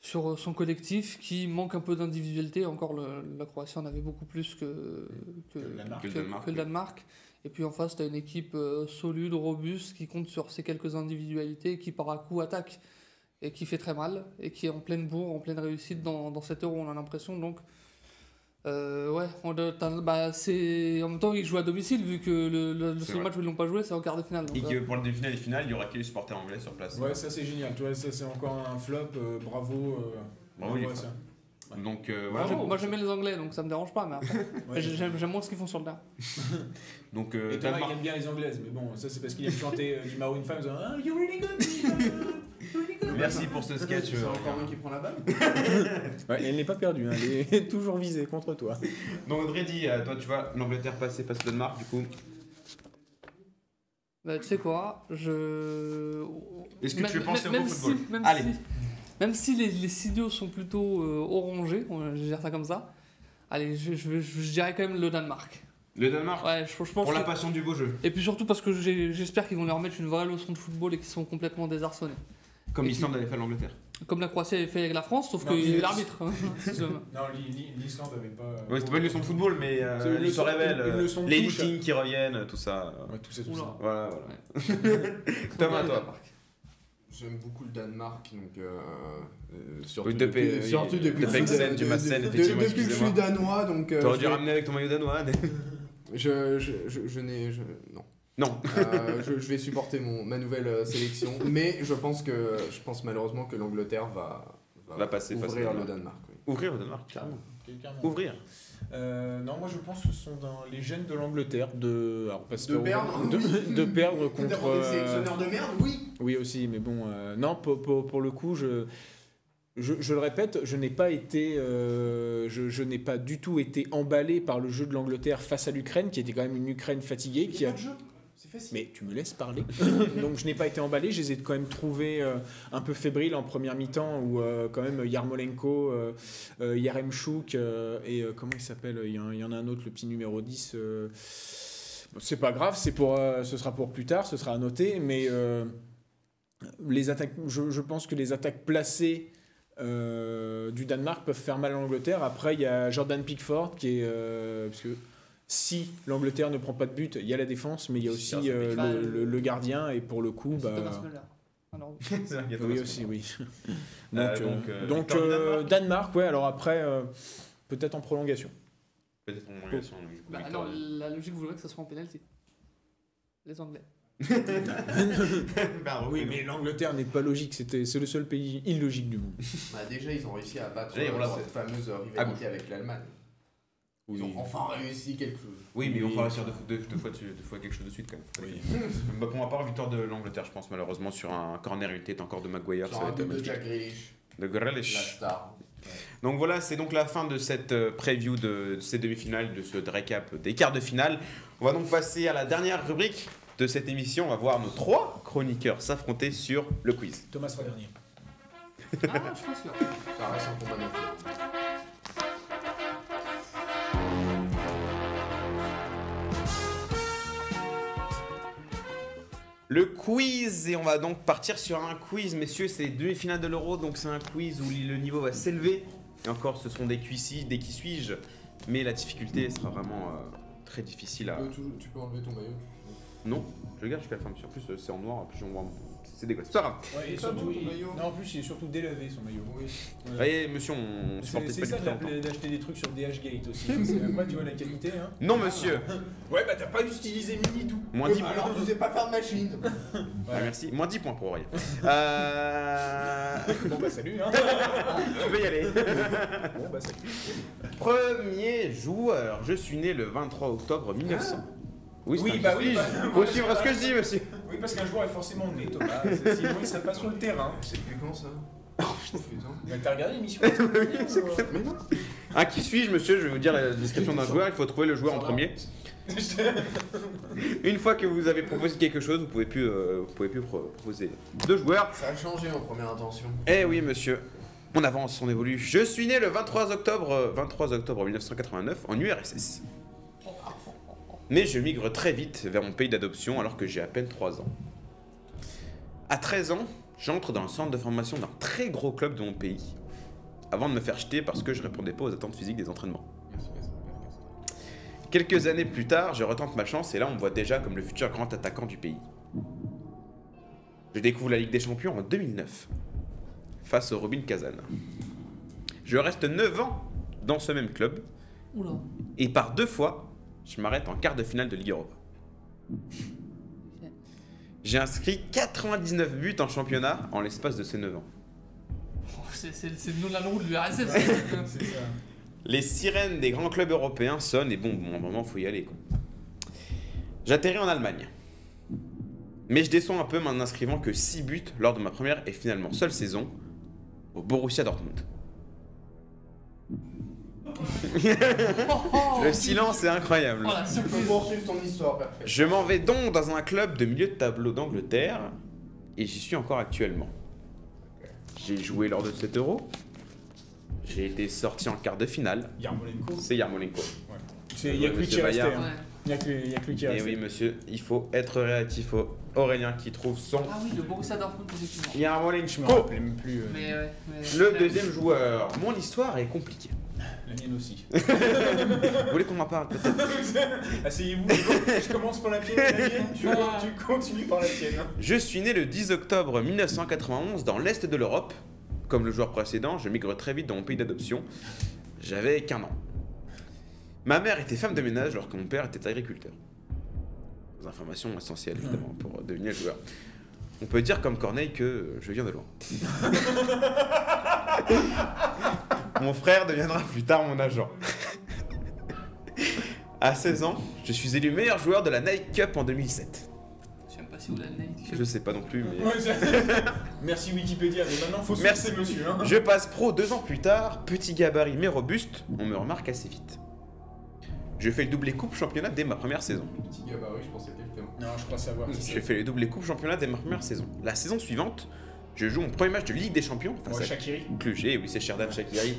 sur son collectif, qui manque un peu d'individualité. Encore, le- la Croatie en avait beaucoup plus que, que, Que le Danemark. Que que- le. Et puis en face, tu as une équipe euh, solide, robuste, qui compte sur ses quelques individualités, qui par à coup attaque et qui fait très mal, et qui est en pleine bourre, en pleine réussite dans, dans cet euro, on a l'impression. Donc, euh, ouais, on doit- t'as- bah, c'est en même temps ils jouent à domicile vu que le, le, seul vrai. match où ils l'ont pas joué c'est en quart de finale. donc, Et euh, que pour le demi-finale et finale, il y aura que les supporters anglais sur place. Ouais, ça c'est génial. Tu vois, ça c'est encore un flop. euh, bravo. euh, Bravo, fans. ça. Donc euh, moi, voilà. j'aime- moi j'aime bien les anglais donc ça me dérange pas mais après, Ouais. j'ai- j'aime j'aime moins ce qu'ils font sur le terrain. Donc euh, Et Thomas, il aime bien les anglaises, mais bon, ça c'est parce qu'il aime chanter euh, du Maroon 5 en disant Ah, you really good, Merci pour ce sketch. C'est euh, encore moi qui prend la balle. Ouais, elle n'est pas perdue, hein, elle est toujours visée contre toi. Donc Audrey dit, euh, toi tu vois l'Angleterre passer face au Danemark, du coup. Bah, tu sais quoi, je. Est-ce que tu veux penser au si, football même Allez. si, même si les, les signaux sont plutôt euh, orangés, on va dire ça comme ça, allez, je, je, je- je dirais quand même le Danemark. Le Danemark Ouais, je, je pense Pour la passion du beau jeu. Et puis surtout parce que j'espère qu'ils vont leur mettre une vraie leçon de football et qu'ils sont complètement désarçonnés. Comme l'Islande avait fait l'Angleterre. Comme la Croatie avait fait avec la France, sauf Non, est l'arbitre. hein. Non, l'I- l'I- l'Islande avait pas. Ouais, c'était pas une leçon de football, mais euh, C'est une l'histoire leçon- révèle. une euh, les meetings qui reviennent, tout ça. Ouais, tout ça, tout Oula. ça. Voilà, voilà. Thomas, toi. J'aime beaucoup le Danemark, donc euh, euh, surtout, Oui, depuis, depuis- surtout depuis de que je suis Peksen, da- du de- effectivement, Depuis que je suis danois, donc euh, T'aurais dû ramener avec ton maillot danois. je, je, je, je n'ai je- non. Non. Euh, je, je vais supporter mon, ma nouvelle euh, sélection, mais je pense que je pense malheureusement que l'Angleterre va, Va passer face au ouvrir le Danemark. Oui. Ouvrir le Danemark, carrément. Ouvrir. Euh, non, moi je pense que ce sont dans les gènes de l'Angleterre de, alors, parce De que- perdre, de, oui. de perdre contre. Des sélectionneurs de merde, oui. Oui aussi, mais bon, euh, non, pour, pour, pour le coup, je, je, je le répète, je n'ai pas été, euh, je, je n'ai pas du tout été emballé par le jeu de l'Angleterre face à l'Ukraine, qui était quand même une Ukraine fatiguée, qui a. facile. Mais tu me laisses parler. Donc je n'ai pas été emballé, je les ai quand même trouvés euh, un peu fébriles en première mi-temps, où euh, quand même Yarmolenko, euh, euh, Yaremchuk et comment il s'appelle il y, en- il y en a un autre, le petit numéro 10. euh, bon, c'est pas grave, c'est pour, ce sera pour plus tard, ce sera à noter, mais les attaques, je, je pense que les attaques placées du Danemark peuvent faire mal à l'Angleterre. Après, il y a Jordan Pickford qui est. parce que si l'Angleterre ne prend pas de but, il y a la défense, mais il y a aussi ça euh, le, le- le gardien, et pour le coup. C'est Bah, Thomas Müller. Alors, oui, aussi, oui. Euh, donc, euh, euh, donc, euh, Danemark. Danemark, ouais, alors après, euh, peut-être en prolongation. Peut-être en prolongation, bah, alors, la logique voudrait que ce soit en pénalty. Les Anglais. Bah, Oui, mais l'Angleterre n'est pas logique, c'était- c'est le seul pays illogique du monde. Bah, déjà, ils ont réussi à battre euh, cette fameuse euh, Ah rivalité avec l'Allemagne. Ils ont enfin réussi quelque chose. Oui, mais on va réussir deux, deux, deux fois, dessus- deux fois quelque chose de suite quand même. Oui. Bah, pour ma part, victoire de l'Angleterre, je pense malheureusement sur un corner, une tête encore de Maguire, ça Sur va un être but de. Jack Grealish, De la Grealish. star. Donc voilà, c'est donc la fin de cette euh, preview de ces demi-finales, de ce récap des quarts de finale. On va donc passer à la dernière rubrique de cette émission. On va voir nos trois chroniqueurs s'affronter sur le quiz. Thomas sera dernier. Ah, je suis pas sûr. Ça reste un combat Le quiz, et on va donc partir sur un quiz, messieurs, c'est les demi-finales de l'Euro, donc c'est un quiz où le niveau va s'élever. Et encore, ce sont des qui des qui suis-je, mais la difficulté sera vraiment euh, très difficile à... Tu peux, toujours- tu peux enlever ton maillot. Non, je le garde jusqu'à la fin, en plus euh, c'est en noir, plus on voit... C'est dégueulasse. C'est pas grave. Ouais, et surtout, il- maillot. Non, en plus, il est surtout délavé son maillot. Oui. Ouais. Voyez, monsieur, on C'est supportait c'est pas ça d'acheter des trucs sur DHgate aussi. Parce que Après, tu vois la qualité. Hein. Non, monsieur Ouais, bah t'as pas utilisé Mini tout. Moins 10 Euh, Alors, tu sais pas faire de machine. Ah, merci. Moins 10 points pour Aurélien. Euh... Bon, bah salut. Hein. tu peux y aller. bon, bah salut. Premier joueur. Je suis né le 23 octobre 1900. Oui, c'est Oui, un bah qui oui, suis-je bah- Faut suivre ce que je dis, monsieur. Oui, parce qu'un joueur est forcément né, Thomas. Sinon, il serait pas sur le terrain. C'est depuis quand ça Oh putain. Mais T'as regardé l'émission Mais non. Un qui suis-je, monsieur Je vais vous dire la description d'un joueur. Il faut trouver le joueur en premier. Une fois que vous avez proposé quelque chose, vous pouvez plus, euh, vous pouvez plus pro- proposer deux joueurs. Ça a changé en première intention. Eh oui, monsieur. On avance, on évolue. Je suis né le 23 octobre, euh, 23 octobre 1989 en URSS. Mais je migre très vite vers mon pays d'adoption alors que j'ai à peine 3 ans. À 13 ans, j'entre dans le centre de formation d'un très gros club de mon pays, avant de me faire jeter parce que je répondais pas aux attentes physiques des entraînements. Quelques années plus tard, je retente ma chance et là on me voit déjà comme le futur grand attaquant du pays. Je découvre la Ligue des Champions en 2009, face au Robin Kazan. Je reste 9 ans dans ce même club Oula. et par deux fois, je m'arrête en quart de finale de Ligue Europa. J'ai inscrit 99 buts en championnat en l'espace de ces 9 ans. Oh, C'est le nom de la roue de l'URSS. Les sirènes des grands clubs européens sonnent et bon, bon, à un moment, faut y aller. quoi. J'atterris en Allemagne. Mais je descends un peu en n'inscrivant que 6 buts lors de ma première et finalement seule saison au Borussia Dortmund. Le silence est incroyable. Oh, la Tu peux surprise. poursuivre ton histoire, parfait. Je m'en vais donc dans un club de milieu de tableau d'Angleterre et j'y suis encore actuellement. J'ai joué lors de 7 euros. J'ai été sorti en quart de finale. Yarmolenko. C'est Yarmolenko. C'est- Il n'y a que lui qui est resté. Hein. Ouais. Il n'y a que il y a que lui qui est Et oui, monsieur, il faut être réactif au Aurélien qui trouve son Ah oui, le Borussia Dortmund, effectivement. Je me Yarmolenko. rappelais même plus. euh, Mais ouais. mais- Le deuxième joueur. Mon histoire est compliquée. La mienne aussi. Vous voulez qu'on en parle Asseyez-vous. Je commence par la mienne. La mienne tu, Ah. tu continues par la tienne. Je suis né le 10 octobre 1991 dans l'Est de l'Europe. Comme le joueur précédent, je migre très vite dans mon pays d'adoption. J'avais qu'un an. Ma mère était femme de ménage alors que mon père était agriculteur. Des informations essentielles évidemment pour devenir joueur. On peut dire comme Corneille que je viens de loin. mon frère deviendra plus tard mon agent. à 16 ans, je suis élu meilleur joueur de la Nike Cup en 2007. Je sais pas non plus, mais. Merci Wikipédia, mais maintenant faut Merci. sourcer monsieur. hein. Je passe pro deux ans plus tard, petit gabarit mais robuste, on me remarque assez vite. Je fais le doublé coupe championnat dès ma première saison. Petit gabarit, je pensais quelqu'un. Non, je crois savoir Je fais le doublé coupe championnat dès ma première saison. La saison suivante, je joue mon premier match de Ligue des Champions face Ouais, à Shakiri. Cluj, et oui c'est Sherdan Shakiri.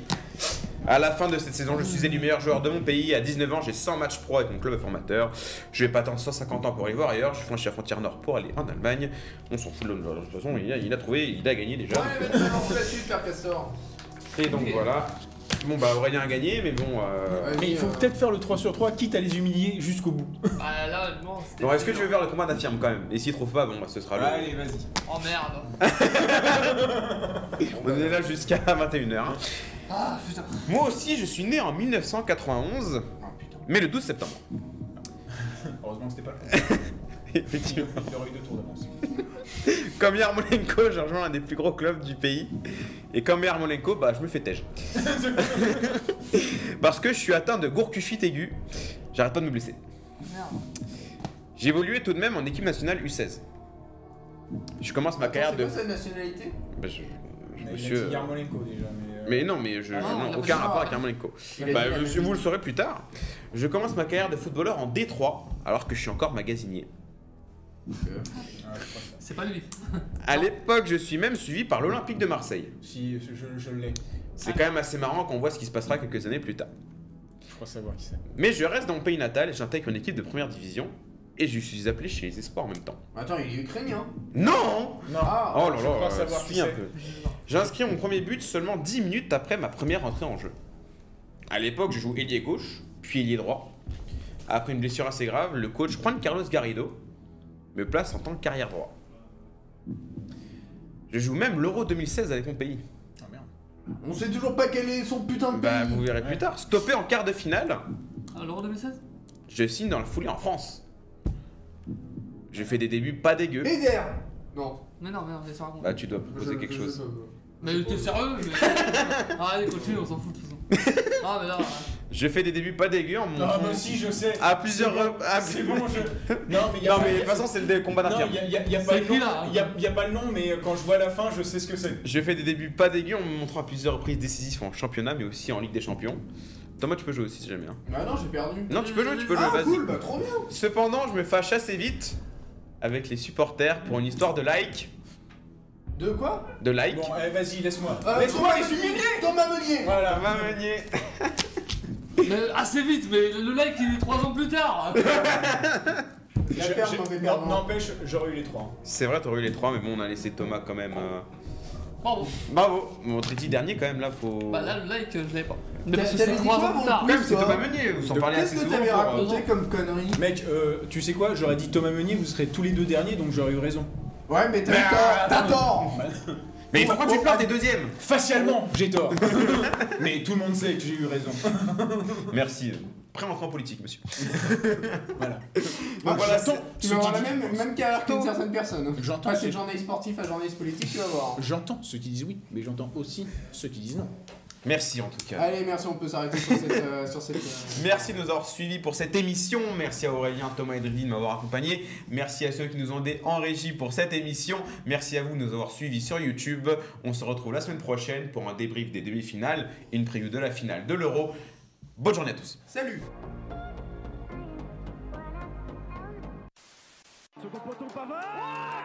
À la fin de cette saison, je suis élu meilleur joueur de mon pays. À 19 ans, j'ai 100 matchs pro avec mon club formateur. Je vais pas attendre 150 ans pour y voir ailleurs. Je franchis la frontière nord pour aller en Allemagne. On s'en fout de de toute façon, il a, il a trouvé, il a gagné déjà. Ouais, mais tu lances la suite, Castor. Et donc voilà. Bon bah Aurélien a gagné, mais bon. euh. Mais il faut euh, peut-être faire le 3 sur 3, quitte à les humilier jusqu'au bout. Ah là, non, c'était. Bon, est-ce que tu veux faire le combat d'affirme quand même? Et s'il trouve pas, bon, bah, ce sera le. Allez, vas-y. Oh merde. On est là jusqu'à 21h. hein. Ah putain. Moi aussi, je suis né en 1991, Ah, putain. mais le 12 septembre. Heureusement que c'était pas le Effectivement. Il aurait eu deux tours d'avance. Comme Yarmolenko, j'ai rejoint un des plus gros clubs du pays. Et comme Yarmolenko, bah, je me fais tège. Parce que je suis atteint de gourcuchite aiguë, j'arrête pas de me blesser. Merde. J'ai évolué tout de même en équipe nationale U16. Je commence ma carrière C'est de. quoi sa nationalité? Bah, je- je- Il a monsieur. dit Yarmolenko déjà, mais. euh, Mais non, mais je, Ah, non, aucun rapport avec Yarmolenko. Bah, monsieur, vous le saurez plus tard. Je commence ma carrière de footballeur en Détroit, alors que je suis encore magasinier. C'est pas lui. À l'époque, je suis même suivi par l'Olympique de Marseille. Si, je, je- l'ai. C'est quand même assez marrant qu'on voit ce qui se passera quelques années plus tard. Je crois savoir qui c'est. Mais je reste dans mon pays natal et j'intègre une équipe de première division. Et je suis appelé chez les espoirs en même temps. Attends, il est ukrainien. Non Non. Ah, Oh là je là, crois euh, savoir suis un peu. J'ai inscrit mon premier but seulement 10 minutes après ma première entrée en jeu. À l'époque, je joue ailier gauche, puis ailier droit. Après une blessure assez grave, le coach Juan Carlos Garrido me place en tant que carrière droit. Je joue même l'Euro 2016 avec mon pays. Ah merde. On sait toujours pas quel est son putain de pays. Bah, vous verrez plus tard. Stoppé en quart de finale, Ah, l'Euro 2016 je signe dans le foulée en France. Je fais des débuts pas dégueux. Eder Non. Mais non, mais non, laisse raconter. Bah, tu dois proposer Je- quelque je- chose. je- Mais t'es sérieux mais... Ah, allez, continue, on s'en fout de toute façon. Ah, mais là. Je fais des débuts pas dégueux en montrant mais si, je sais. à plusieurs C'est bon, rep- à- C'est bon, je. Non, mais il y a Non, pas- mais de toute façon, c'est le combat Non, d'infirme. il y a, y a- pas le écrit nom. là. Il y a, y a pas le nom, mais quand je vois la fin, je sais ce que c'est. Je fais des débuts pas dégueux en me montrant à plusieurs reprises décisifs en championnat, mais aussi en Ligue des Champions. Thomas, tu peux jouer aussi si jamais. hein. Bah non, j'ai perdu. Non, tu peux jouer, tu peux jouer, Ah, vas-y. cool, bah trop bien. Cependant, je me fâche assez vite avec les supporters pour une histoire de like. De quoi? De like. Bon, allez, vas-y, laisse-moi. Euh, laisse-moi Thomas les humilier Thomas Meunier Voilà. Thomas Meunier. Mais assez vite, mais le like il est 3 ans plus tard La Je- ferme, j'ai- mauvais non, perdant. N'empêche, j'aurais eu les trois. C'est vrai, t'aurais eu les trois, mais bon, on a laissé Thomas quand même. euh, Bravo. Bravo. Mon Triti dernier, quand même, là, faut. Bah là, le like, je l'avais pas. Mais T'as- parce que t'avais c'est dit 3 quoi, ans mon plus tard. Quand même, c'est Thomas Meunier, vous en parlez assez Qu'est-ce que souvent. t'avais pour, euh, raconté comme connerie Mec, euh, tu sais quoi J'aurais dit Thomas Meunier, vous serez tous les deux derniers, donc j'aurais eu raison. Ouais, mais t'as tort T'as tort Mais pourquoi tu pleures, t'es deuxième Facialement, j'ai tort. mais tout le monde sait que j'ai eu raison. Merci. En politique, monsieur. Voilà. Ah, Tu vas avoir la même, même carrière qu'une certaine personne. J'entends Passer de journaliste sportif à journaliste politique, tu vas voir. J'entends ceux qui disent oui, mais j'entends aussi ceux qui disent non. Merci en tout cas. Allez, merci, on peut s'arrêter sur cette... euh, sur cette euh, Merci de nous avoir suivis pour cette émission. Merci à Aurélien, Thomas et Dridi de m'avoir accompagné. Merci à ceux qui nous ont aidés en régie pour cette émission. Merci à vous de nous avoir suivis sur YouTube. On se retrouve la semaine prochaine pour un débrief des demi-finales et une preview de la finale de l'Euro. Bonne journée à tous. Salut Second poteau Pavard